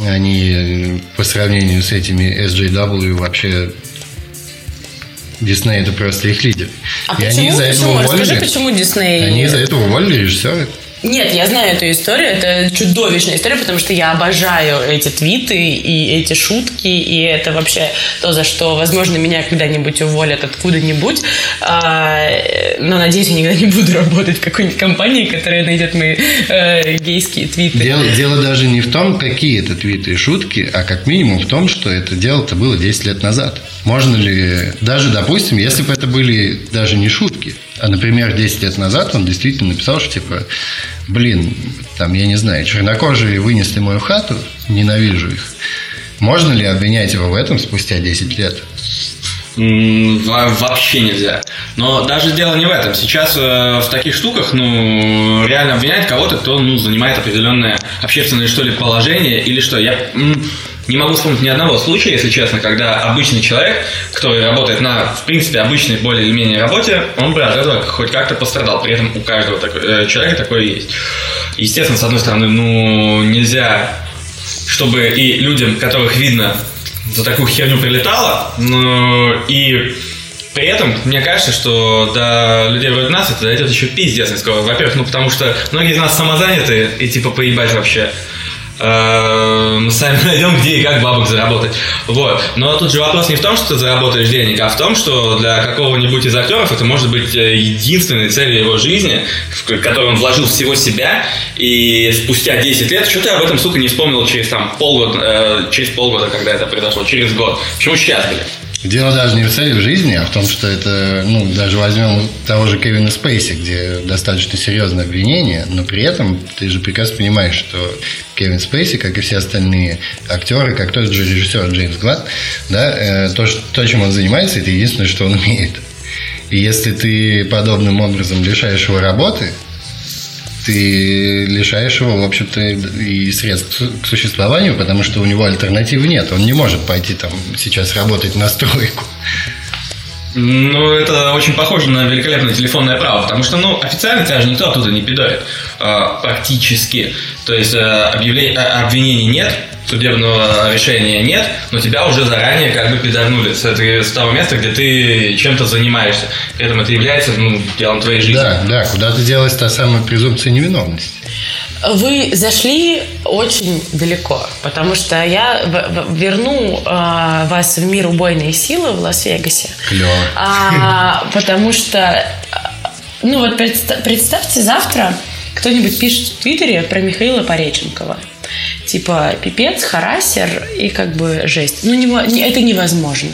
они по сравнению с этими SJW вообще Дисней это просто их лидер. А и почему? они этого почему? Расскажи, уволили. почему Дисней... Они из-за этого уволили режиссера. Нет, я знаю эту историю, это чудовищная история, потому что я обожаю эти твиты и эти шутки, и это вообще то, за что, возможно, меня когда-нибудь уволят откуда-нибудь, А, но, надеюсь, я никогда не буду [laughs] работать в какой-нибудь компании, которая найдет мои э, гейские твиты. Дело, дело даже не в том, какие это твиты и шутки, а как минимум в том, что это дело-то было 10 лет назад. Можно ли, даже, допустим, если бы это были даже не шутки, а, например, 10 лет назад он действительно написал, что типа, блин, там, я не знаю, чернокожие вынесли мою хату, ненавижу их. Можно ли обвинять его в этом спустя 10 лет? Вообще нельзя. Но даже дело не в этом. Сейчас э, в таких штуках, ну, реально обвинять кого-то, кто, ну, занимает определенное общественное, что ли, положение или что. Я не могу вспомнить ни одного случая, если честно, когда обычный человек, который работает на, в принципе, обычной более или менее работе, он бы от этого хоть как-то пострадал. При этом у каждого такой- э, человека такое есть. Естественно, с одной стороны, ну, нельзя чтобы и людям, которых видно, за такую херню прилетало, но и при этом, мне кажется, что до людей вроде нас это дойдет еще пиздец скоро. Во-первых, ну потому что многие из нас самозаняты и типа поебать вообще. Э, Мы сами [laughs] найдем, где и как бабок заработать. Вот. Но тут же вопрос не в том, что ты заработаешь денег, а в том, что для какого-нибудь из актеров это может быть э, единственной целью его жизни, в которую он вложил всего себя, и спустя 10 лет, что ты об этом, сука, не вспомнил через там полгода, э, через полгода, когда это произошло, через год. Почему сейчас, блядь? Дело даже не в цели в жизни, а в том, что это, ну, даже возьмем того же Кевина Спейси, где достаточно серьезное обвинение, но при этом ты же прекрасно понимаешь, что Кевин Спейси, как и все остальные актеры, как тот же режиссер Джеймс Глад, да, э, то, что, то, чем он занимается, это единственное, что он умеет. И если ты подобным образом лишаешь его работы, ты лишаешь его, в общем-то, и средств к существованию, потому что у него альтернативы нет. Он не может пойти там сейчас работать на стройку. Ну, это очень похоже на великолепное телефонное право, потому что, ну, официально тебя же никто оттуда не пидорит, а, практически. То есть, а, объявление, а, обвинений нет, судебного решения нет, но тебя уже заранее как бы пидорнули с, с того места, где ты чем-то занимаешься. При этом это является ну, делом твоей жизни. Да, да, куда-то делась та самая презумпция невиновности. Вы зашли очень далеко, потому что я верну э, вас в мир убойной силы в Лас-Вегасе. Клево. А, потому что, ну вот представьте, завтра кто-нибудь пишет в Твиттере про Михаила Пореченкова. Типа пипец, харасер и как бы жесть. Ну, не, это невозможно.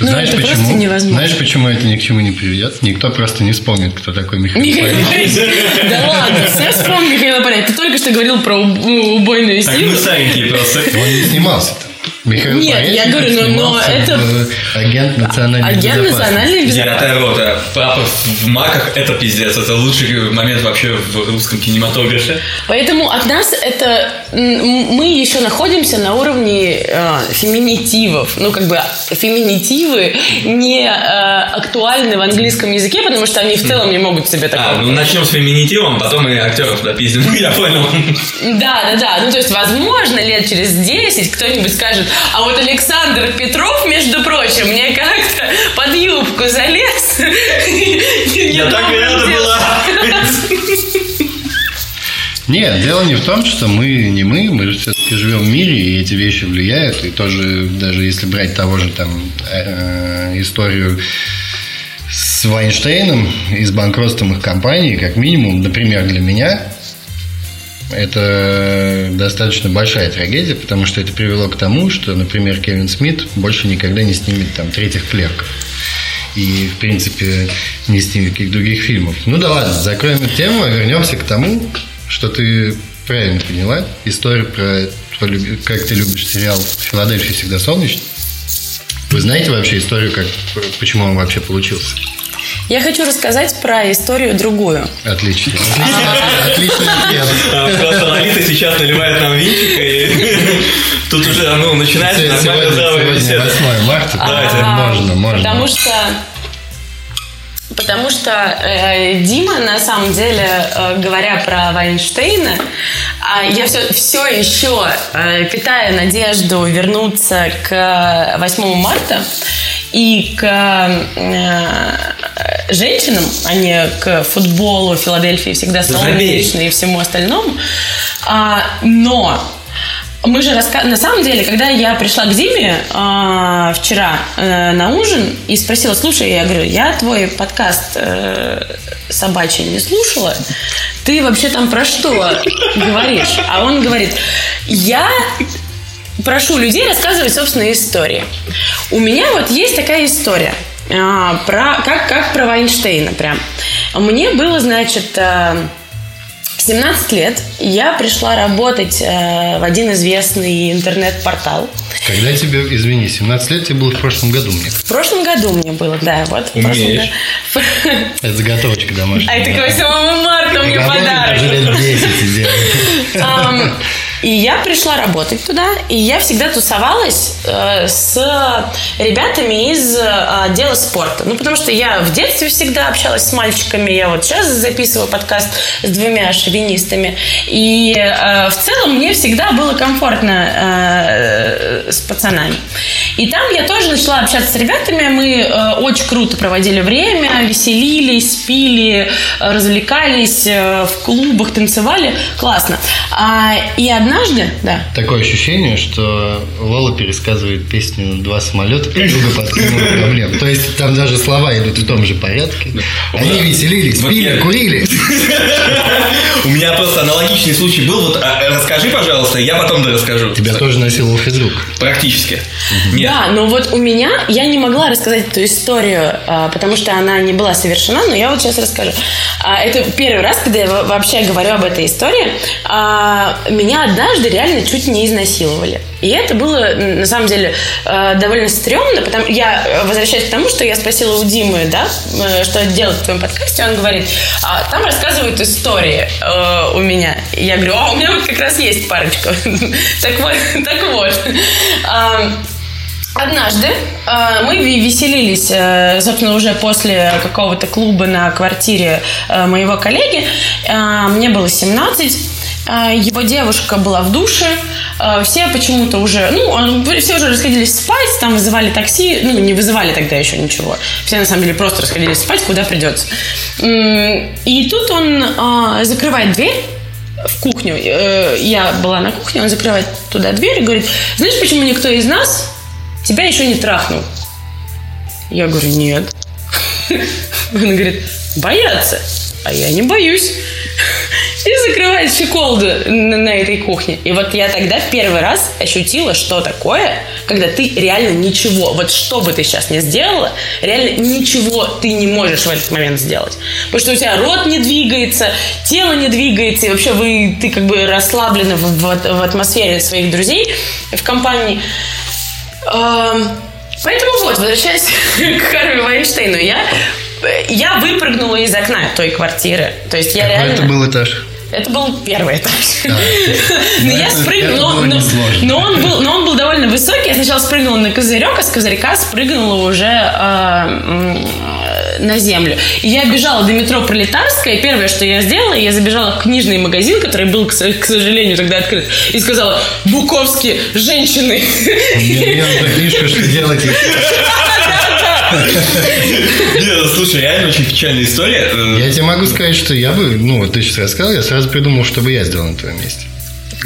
Ну, Знаешь это почему? Просто невозможно. Знаешь, почему это ни к чему не приведет? Никто просто не вспомнит, кто такой Михаил Пореченков. Да ладно, все вспомнили Михаила. Ты только что говорил про убойную силу. Так мы старенькие просто. Он не снимался-то. Михаил Нет, Пореченков я говорю, но, но это... Агент национальной агент безопасности. национальной безопасности. Девятая рота. Папа в маках – это пиздец. Это лучший момент вообще в русском кинематографе. Поэтому от нас это... Мы еще находимся на уровне э, феминитивов. Ну, как бы феминитивы не э, актуальны в английском языке, потому что они в целом не могут себе такого... А, ну начнем с феминитивом, потом мы актеров допиздим. [laughs] Я понял. Да, да, да. Ну, то есть, возможно, лет через 10 кто-нибудь скажет, а вот Александр Петров, между прочим, мне как-то под юбку залез. Я так и рада была. Нет, дело не в том, что мы не мы, мы же все-таки живем в мире, и эти вещи влияют. И тоже, даже если брать того же там э, историю с Вайнштейном и с банкротством их компании, как минимум, например, для меня, это достаточно большая трагедия, потому что это привело к тому, что, например, Кевин Смит больше никогда не снимет там третьих клерков. И, в принципе, не снимет каких других фильмов. Ну да ладно, закроем эту тему, а вернемся к тому, что ты правильно поняла. История про как ты любишь сериал «Филадельфия всегда солнечно». Вы знаете вообще историю, как, почему он вообще получился? Я хочу рассказать про историю другую. Отлично. Отлично. Просто Лолита сейчас наливает нам винчик, и тут уже ну, начинается нормальная здравая беседа. 8 марта, давайте, можно, можно. Потому что Потому что э, Дима, на самом деле, э, говоря про Вайнштейна, э, я все, все еще э, питаю надежду вернуться к 8 марта и к э, женщинам, а не к футболу, Филадельфии всегда солнечно и всему остальному. А, но мы же рассказывали... На самом деле, когда я пришла к Диме э, вчера э, на ужин и спросила, слушай, я говорю, я твой подкаст э, собачий не слушала, ты вообще там про что говоришь? А он говорит, я прошу людей рассказывать собственные истории. У меня вот есть такая история. А, про, как, как про Вайнштейна прям. Мне было, значит, 17 лет я пришла работать э, в один известный интернет-портал. Когда тебе, извини, 17 лет тебе было в прошлом году мне? В прошлом году мне было, да, вот. Умеешь. [laughs] Это заготовочка домашняя. А это к 8 марта мне подарок. Уже лет 10 и я пришла работать туда, и я всегда тусовалась э, с ребятами из э, отдела спорта. Ну, потому что я в детстве всегда общалась с мальчиками, я вот сейчас записываю подкаст с двумя шовинистами. И э, в целом мне всегда было комфортно э, с пацанами. И там я тоже начала общаться с ребятами, мы э, очень круто проводили время, веселились, пили, развлекались, э, в клубах танцевали. Классно. А, и одна однажды, да. Такое ощущение, что Лола пересказывает песню «Два самолета» друг друга подкинула проблем. То есть там даже слова идут в том же порядке. Они веселились, пили, курили. У меня просто аналогичный случай был. Вот а, расскажи, пожалуйста, я потом да расскажу. Тебя тоже насиловал физрук. Практически. Да, но вот у меня, я не могла рассказать эту историю, а, потому что она не была совершена, но я вот сейчас расскажу. А, Это первый раз, когда я во- вообще говорю об этой истории. А, Меня однажды реально чуть не изнасиловали. И это было, на самом деле, э, довольно стрёмно, потому я возвращаюсь к тому, что я спросила у Димы, да, э, что делать в твоем подкасте, он говорит, а там рассказывают истории э, у меня. И я говорю, а у меня вот как раз есть парочка. [laughs] Так вот, [laughs] так вот. Однажды э, мы ве- веселились, собственно, уже после какого-то клуба на квартире моего коллеги. Мне было 17. Э, Его девушка была в душе. э, Все почему-то уже, ну, все уже расходились спать, там вызывали такси, ну, не вызывали тогда еще ничего. Все, на самом деле, просто расходились спать, куда придется. И тут он э, закрывает дверь в кухню. Э, Я была на кухне, он закрывает туда дверь и говорит, знаешь, почему никто из нас тебя еще не трахнул? Я говорю, нет. [laughs] Он говорит, боятся. А я не боюсь. И закрывает щеколду на, на этой кухне. И вот я тогда в первый раз ощутила, что такое, когда ты реально ничего, вот что бы ты сейчас ни сделала, реально ничего ты не можешь в этот момент сделать. Потому что у тебя рот не двигается, тело не двигается, и вообще вы, ты как бы расслаблена в, в- в атмосфере своих друзей в компании. Эм, Поэтому вот, возвращаясь [laughs] к Харви Вайнштейну, я, я выпрыгнула из окна той квартиры. То есть я Какой реально... это был этаж? Это был первый этаж. А. Но Ну, я это- спрыгнула, это но, он был, но он был довольно высокий. Я сначала спрыгнула на козырек, а с козырька спрыгнула уже э, м, на землю. И я бежала до метро Пролетарская. Первое, что я сделала, я забежала в книжный магазин, который был, к к сожалению, тогда открыт, и сказала: Буковский, женщины. Мне нужна книжка, что делать. [laughs] [laughs] Нет, слушай, реально очень печальная история. Э, Я тебе могу сказать, что я бы, ну, вот ты сейчас рассказал, я сразу придумал, что бы я сделал на твоем месте.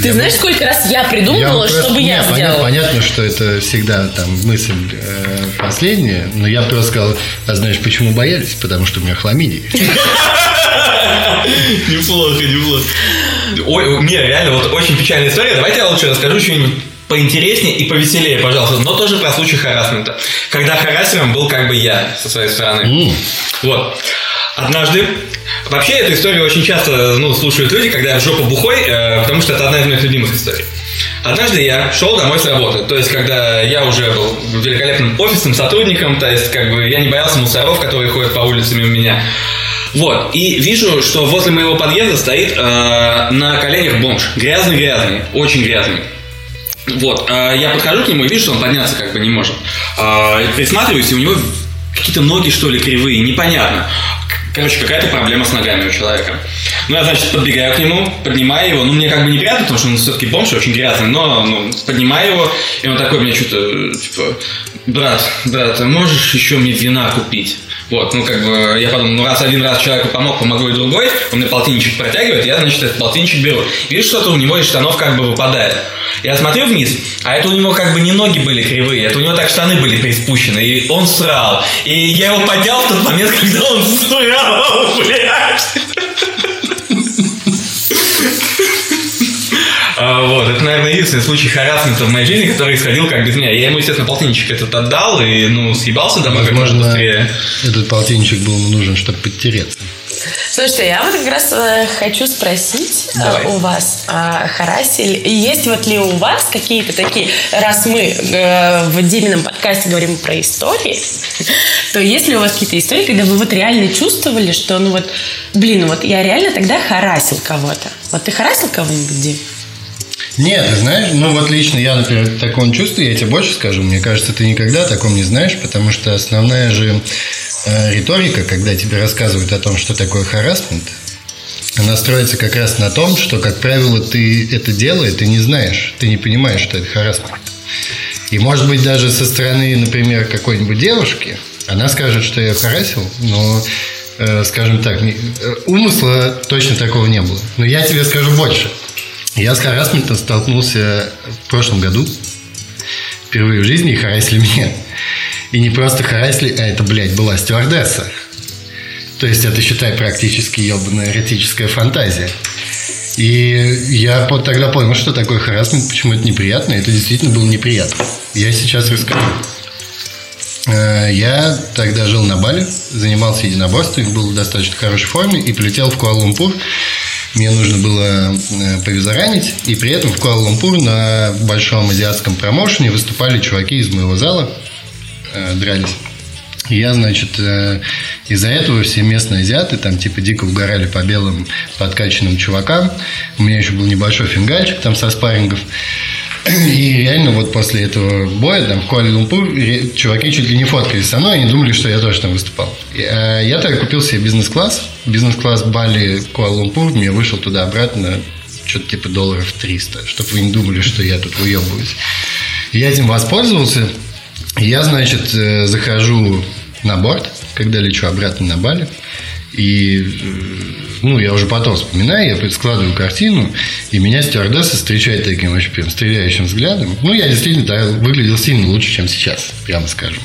Ты знаешь, сколько раз я придумывала, просто- чтобы я понятно, сделала? понятно, что это всегда там мысль э, последняя, но я просто сказал, а знаешь, почему боялись? Потому что у меня хламидия. [laughs] Неплохо, неплохо. Ой, у меня реально вот очень печальная история. Давайте я лучше расскажу что-нибудь поинтереснее и повеселее, пожалуйста. Но тоже про случай харасмента. Когда харасером был как бы я со своей стороны. М. Вот. Однажды Вообще, эту историю очень часто ну, слушают люди, когда я в жопу бухой, э, потому что это одна из моих любимых историй. Однажды я шел домой с работы, то есть когда я уже был великолепным офисным сотрудником, то есть как бы я не боялся мусоров, которые ходят по улице мимо меня. Вот, и вижу, что возле моего подъезда стоит э, на коленях бомж. Грязный-грязный, очень грязный. Вот, э, я подхожу к нему и вижу, что он подняться как бы не может. Э, присматриваюсь, и у него какие-то ноги, что ли, кривые, непонятно. Короче, какая-то проблема с ногами у человека. Ну, я, значит, подбегаю к нему, поднимаю его. Ну, мне как бы неприятно, потому что он все-таки бомж, очень грязный, но ну, поднимаю его, и он такой мне что-то, типа, брат, брат, а можешь еще мне вина купить? Вот, ну, как бы, я подумал, ну, раз один раз человеку помог, помогу и другой, он мне полтинничек протягивает, я, значит, этот полтинничек беру. Вижу, что-то у него из штанов как бы выпадает. Я смотрю вниз, а это у него как бы не ноги были кривые, это у него так штаны были приспущены, и он срал. И я его поднял в тот момент, [laughs] когда он срал, блядь. Вот, это, наверное, единственный случай харасмента в моей жизни, который исходил как без меня. Я ему, естественно, полтинничек этот отдал и, ну, съебался домой как можно Возможно, быстрее. этот полтинничек был ему нужен, чтобы подтереться. Слушайте, я вот как раз э, хочу спросить э, Давай. у вас, э, Харасиль, есть вот ли у вас какие-то такие, раз мы э, в Димином подкасте говорим про истории, [laughs] то есть ли у вас какие-то истории, когда вы вот реально чувствовали, что, ну вот, блин, вот я реально тогда харасил кого-то. Вот ты харасил кого-нибудь, Дим? Нет, ты знаешь, ну вот лично я, например, такого не чувствую, я тебе больше скажу. Мне кажется, ты никогда о таком не знаешь, потому что основная же э, риторика, когда тебе рассказывают о том, что такое харасмент, она строится как раз на том, что, как правило, ты это делаешь, ты не знаешь, ты не понимаешь, что это харасмент. И, может быть, даже со стороны, например, какой-нибудь девушки, она скажет, что я харасил, но, э, скажем так, э, умысла точно такого не было. Но я тебе скажу больше. Я с харасментом столкнулся в прошлом году. Впервые в жизни харасили меня. И не просто харасили, а это, блядь, была стюардесса. То есть это, считай, практически ебаная эротическая фантазия. И я тогда понял, что такое харасмент, почему это неприятно. Это действительно было неприятно. Я сейчас расскажу. Э, я тогда жил на Бали, занимался единоборством, был в достаточно хорошей форме и полетел в Куала-Лумпур. Мне нужно было э, повизаранить, и при этом в Куала-Лумпур на большом азиатском промоушене выступали чуваки из моего зала, э, дрались. Я, значит, из-за этого все местные азиаты там типа дико угорали по белым подкачанным чувакам. У меня еще был небольшой фингальчик там со спаррингов. И реально вот после этого боя там в Куала-Лумпур чуваки чуть ли не фоткались со мной, они думали, что я тоже там выступал. А я тогда купил себе бизнес-класс. Бизнес-класс Бали Куала-Лумпур, мне вышел туда-обратно что-то типа долларов 300, чтобы вы не думали, что я тут выебываюсь. Я этим воспользовался. Я, значит, э, захожу на борт, когда лечу обратно на Бали. И, э, ну, я уже потом вспоминаю, я складываю картину, и меня стюардесса встречает таким очень прям стреляющим взглядом. Ну, я действительно да, выглядел сильно лучше, чем сейчас, прямо скажем.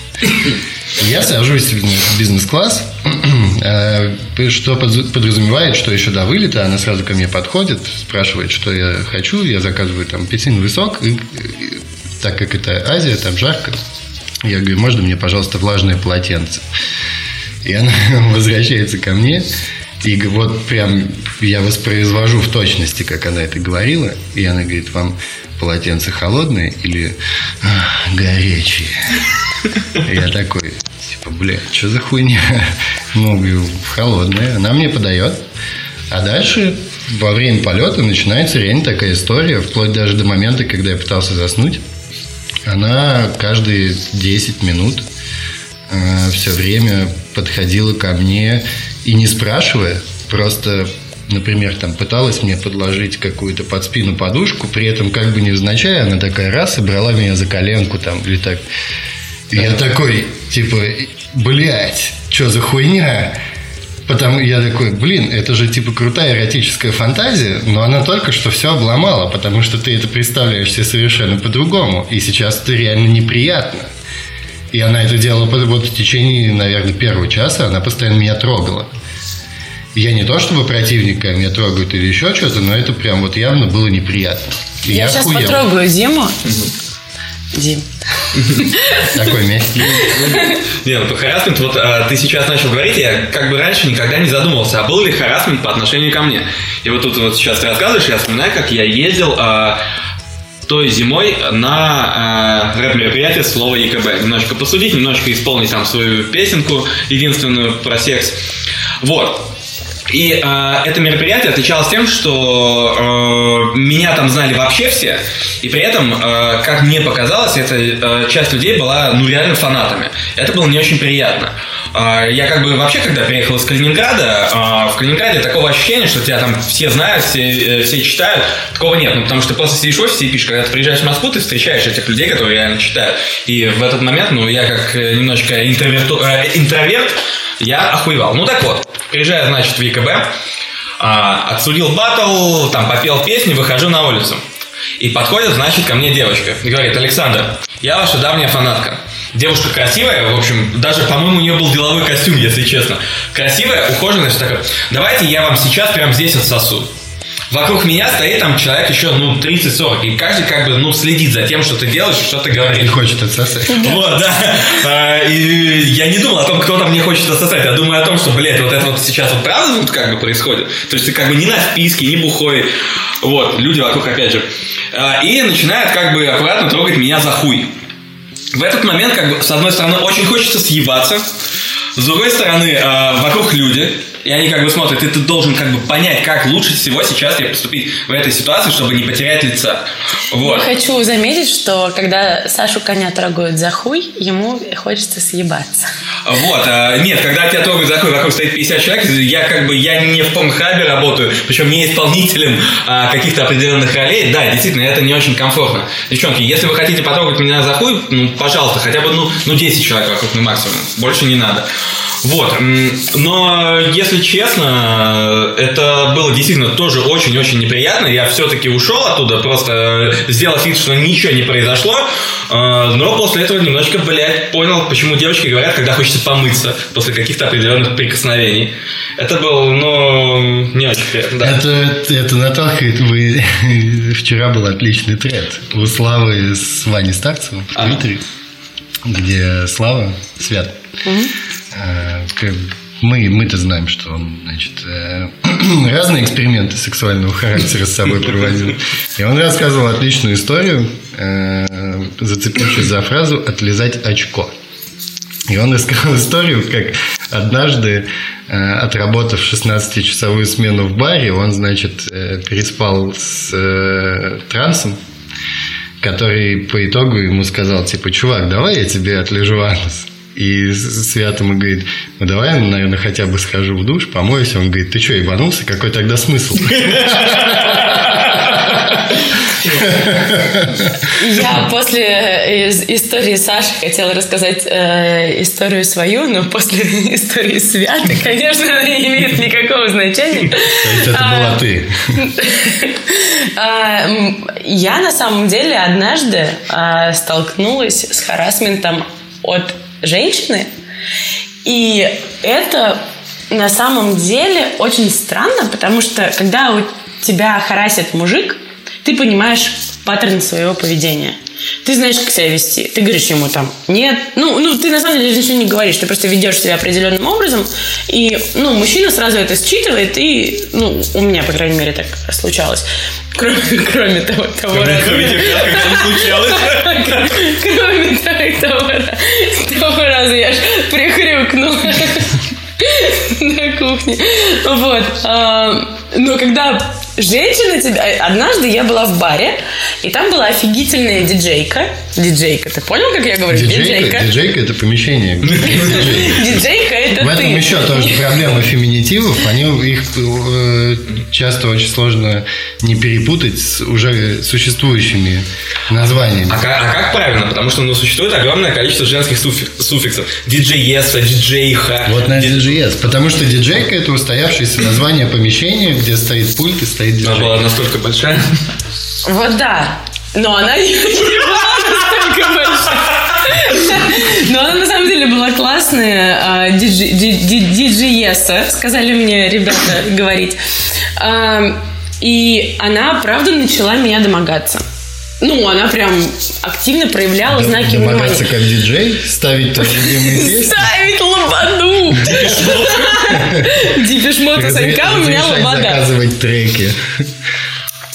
Я сажусь в бизнес-класс, [clears throat] э, что подразумевает, что еще до вылета она сразу ко мне подходит, спрашивает, что я хочу, я заказываю там апельсиновый сок, и, так как это Азия, там жарко, я говорю, можно мне, пожалуйста, влажное полотенце? И она [laughs] возвращается ко мне. И вот прям я воспроизвожу в точности, как она это говорила. И она говорит, вам полотенце холодное или горячее? Я такой, типа, бля, что за хуйня? Ну, холодное. Она мне подает. А дальше во время полета начинается реально такая история, вплоть даже до момента, когда я пытался заснуть. Она каждые 10 минут э, все время подходила ко мне и не спрашивая, просто, например, там пыталась мне подложить какую-то под спину подушку, при этом как бы невзначай, она такая раз и брала меня за коленку там или так. И я такой, типа, блядь, что за хуйня? Потому я такой, блин, это же типа крутая эротическая фантазия, но она только что все обломала, потому что ты это представляешь себе совершенно по-другому. И сейчас это реально неприятно. И она это делала вот в течение, наверное, первого часа, она постоянно меня трогала. Я не то чтобы противника меня трогают или еще что-то, но это прям вот явно было неприятно. И я, я сейчас хуел. потрогаю Диму. Дим. Такой мягкий. Не, ну по харасмент, вот а, ты сейчас начал говорить, я как бы раньше никогда не задумывался, а был ли харасмент по отношению ко мне. И вот тут вот сейчас ты рассказываешь, я вспоминаю, как я ездил а, той зимой на э, рэп-мероприятие слово ЕКБ. Немножечко посудить, немножечко исполнить там свою песенку единственную про секс. Вот. И э, это мероприятие отличалось тем, что э, меня там знали вообще все, и при этом, э, как мне показалось, эта э, часть людей была ну реально фанатами. Это было не очень приятно. Э, я как бы вообще, когда приехал из Калининграда, э, в Калининграде такого ощущения, что тебя там все знают, все, э, все читают, такого нет. Ну, потому что ты просто сидишь в офисе и пишешь, когда ты приезжаешь в Москву, ты встречаешь этих людей, которые реально читают. И в этот момент, ну, я как э, немножечко интроверту, э, интроверт, я охуевал. Ну так вот, приезжаю, значит, в ЕКБ, а, отсудил батл, там попел песни, выхожу на улицу. И подходит, значит, ко мне девочка и говорит, Александр, я ваша давняя фанатка. Девушка красивая, в общем, даже, по-моему, у нее был деловой костюм, если честно. Красивая, ухоженная, все такое. Давайте я вам сейчас прямо здесь отсосу. Вокруг меня стоит там человек еще, ну, 30-40, и каждый как бы, ну, следит за тем, что ты делаешь, что ты говоришь. И хочет отсосать. Вот, да. А, и я не думал о том, кто там не хочет отсосать, я думаю о том, что, блядь, вот это вот сейчас вот правда вот как бы происходит. То есть ты как бы не на списке, не бухой. Вот, люди вокруг, опять же. А, и начинают как бы аккуратно трогать меня за хуй. В этот момент, как бы, с одной стороны, очень хочется съебаться, с другой стороны, а, вокруг люди, и они как бы смотрят, и ты должен как бы понять, как лучше всего сейчас тебе поступить в этой ситуации, чтобы не потерять лица. Вот. Хочу заметить, что когда Сашу коня трогают за хуй, ему хочется съебаться. Вот, а, нет, когда тебя трогают за хуй, вокруг стоит 50 человек, я как бы, я не в Порнхабе работаю, причем не исполнителем а, каких-то определенных ролей, да, действительно, это не очень комфортно. Девчонки, если вы хотите потрогать меня за хуй, ну, пожалуйста, хотя бы, ну, ну 10 человек вокруг, ну, максимум, больше не надо. Вот, но если честно, это было действительно тоже очень-очень неприятно. Я все-таки ушел оттуда, просто сделав вид, что ничего не произошло. А, но после этого немножечко, блядь, понял, почему девочки говорят, когда хочется помыться после каких-то определенных прикосновений. Это было, ну, не очень приятно. Да. Это, это наталкивает. Вы... [laughs] Вчера был отличный тред у Славы с Ваней Старцевым в Твиттере, где Слава, Свят, э, к- мы, мы-то знаем, что он, значит, э, [clears throat] разные эксперименты сексуального характера с собой проводил. И он рассказывал отличную историю, э, зацепившись за фразу «отлизать очко». И он рассказал историю, как однажды, э, отработав 16-часовую смену в баре, он, значит, э, переспал с э, трансом, который по итогу ему сказал, типа, чувак, давай я тебе отлежу анус. И Свят ему говорит, ну давай я, наверное, хотя бы схожу в душ, помоюсь. Он говорит, ты что, ебанулся? Какой тогда смысл? Я после истории Саши хотела рассказать э, историю свою, но после [laughs] истории Святы, конечно, она не имеет никакого значения. То есть это А, была ты. А, м, Я на самом деле однажды а, столкнулась с харасментом от женщины, и это на самом деле очень странно, потому что когда у тебя харасит мужик, ты понимаешь паттерн своего поведения. Ты знаешь, как себя вести. Ты говоришь ему там нет. Ну, ну, ты на самом деле ничего не говоришь. Ты просто ведешь себя определенным образом. И, ну, мужчина сразу это считывает. И, ну, у меня, по крайней мере, так случалось. Кроме, кроме того, того раза. Кроме тебя, случалось. Кроме того, того, раза я ж прихрюкнула на кухне. Вот. А, Но когда женщина тебя... Однажды я была в баре, и там была офигительная диджейка. Диджейка, ты понял, как я говорю? Диджейка, диджейка это помещение. [laughs] [laughs] Диджейка это В этом ты. еще тоже проблема феминитивов. Они их э, часто очень сложно не перепутать с уже существующими названиями. А как, а как правильно? Потому что ну, существует огромное количество женских суффи- суффиксов. Диджееса, диджейха. Вот на ди- DJS. Потому что диджейка это устоявшееся название помещения, где стоит пульт и стоит Она диджей. была настолько большая. Вот да. Но она [laughs] деле была классная. а, ди- Диджееса, сказали мне ребята говорить. А, И она, правда, начала меня домогаться. Ну, она прям активно проявляла знаки Домогаться внимания. как диджей, ставить твои любимые [laughs] песни. Ставить лободу! Дипешмот у [laughs] Санька, у меня лобода. заказывать треки.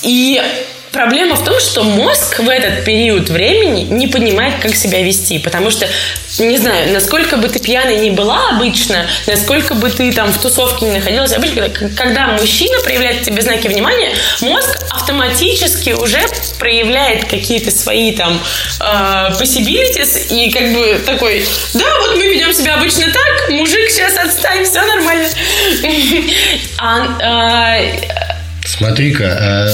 И проблема в том, что мозг в этот период времени не понимает, как себя вести. Потому что, не знаю, насколько бы ты пьяной не была обычно, насколько бы ты там в тусовке не находилась, обычно, когда- мужчина проявляет тебе знаки внимания, мозг автоматически уже проявляет какие-то свои там э, possibilities и как бы такой, да, вот мы ведем себя обычно так, мужик, сейчас отстань, все нормально. [laughs] А, э, Смотри-ка,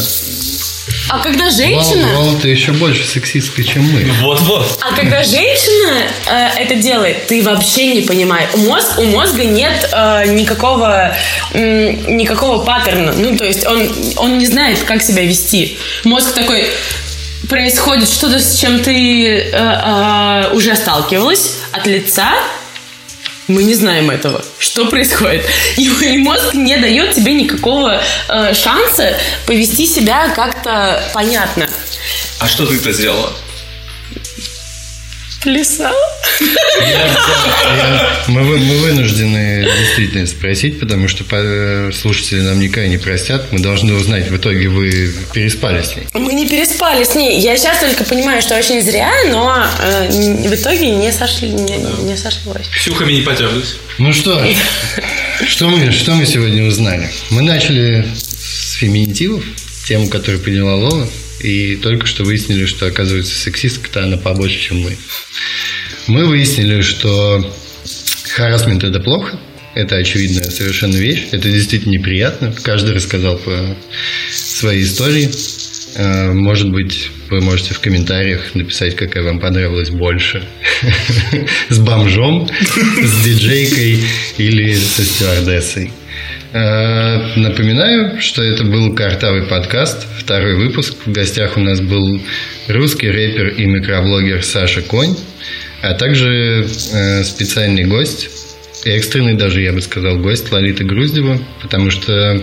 а когда женщина... Вал, ты еще больше сексистка, чем мы. Вот-вот. А когда женщина э, это делает, ты вообще не понимаешь. У, мозг, у мозга нет э, никакого, м, никакого паттерна. Ну, то есть он, он не знает, как себя вести. Мозг такой, происходит что-то, с чем ты э, э, уже сталкивалась от лица, мы не знаем этого. Что происходит? И, и мозг не дает тебе никакого э, шанса повести себя как-то понятно. А что ты-то сделала? Плясал. Мы, вы- мы вынуждены действительно спросить, потому что э, слушатели нам никогда не простят. Мы должны узнать, в итоге вы переспали с ней. Мы не переспали с ней. Я сейчас только понимаю, что очень зря, но э, в итоге не сошли, не, не сошлось. Ксюхами не потерлись. Ну что, что мы, что мы сегодня узнали? Мы начали с феминитивов, тему, которую приняла Лола, и только что выяснили, что, оказывается, сексистка-то она побольше, чем мы. Мы выяснили, что харасмент – это плохо, это очевидная совершенно вещь, это действительно неприятно. Каждый рассказал по своей истории. Э, Может быть, вы можете в комментариях написать, какая вам понравилась больше. [laughs] С бомжом, с диджейкой или со стюардессой. Э, напоминаю, что это был «Картавый подкаст», второй выпуск. В гостях у нас был русский рэпер и микроблогер Саша Конь, а также э, специальный гость, экстренный даже, я бы сказал, гость Лолита Груздева, потому что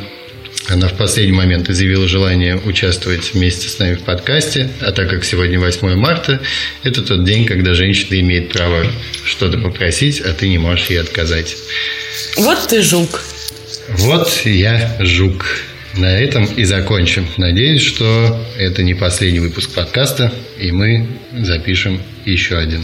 она в последний момент изъявила желание участвовать вместе с нами в подкасте, а так как сегодня 8 марта, это тот день, когда женщина имеет право что-то попросить, а ты не можешь ей отказать. Вот ты жук. Вот я жук. На этом и закончим. Надеюсь, что это не последний выпуск подкаста, и мы запишем еще один.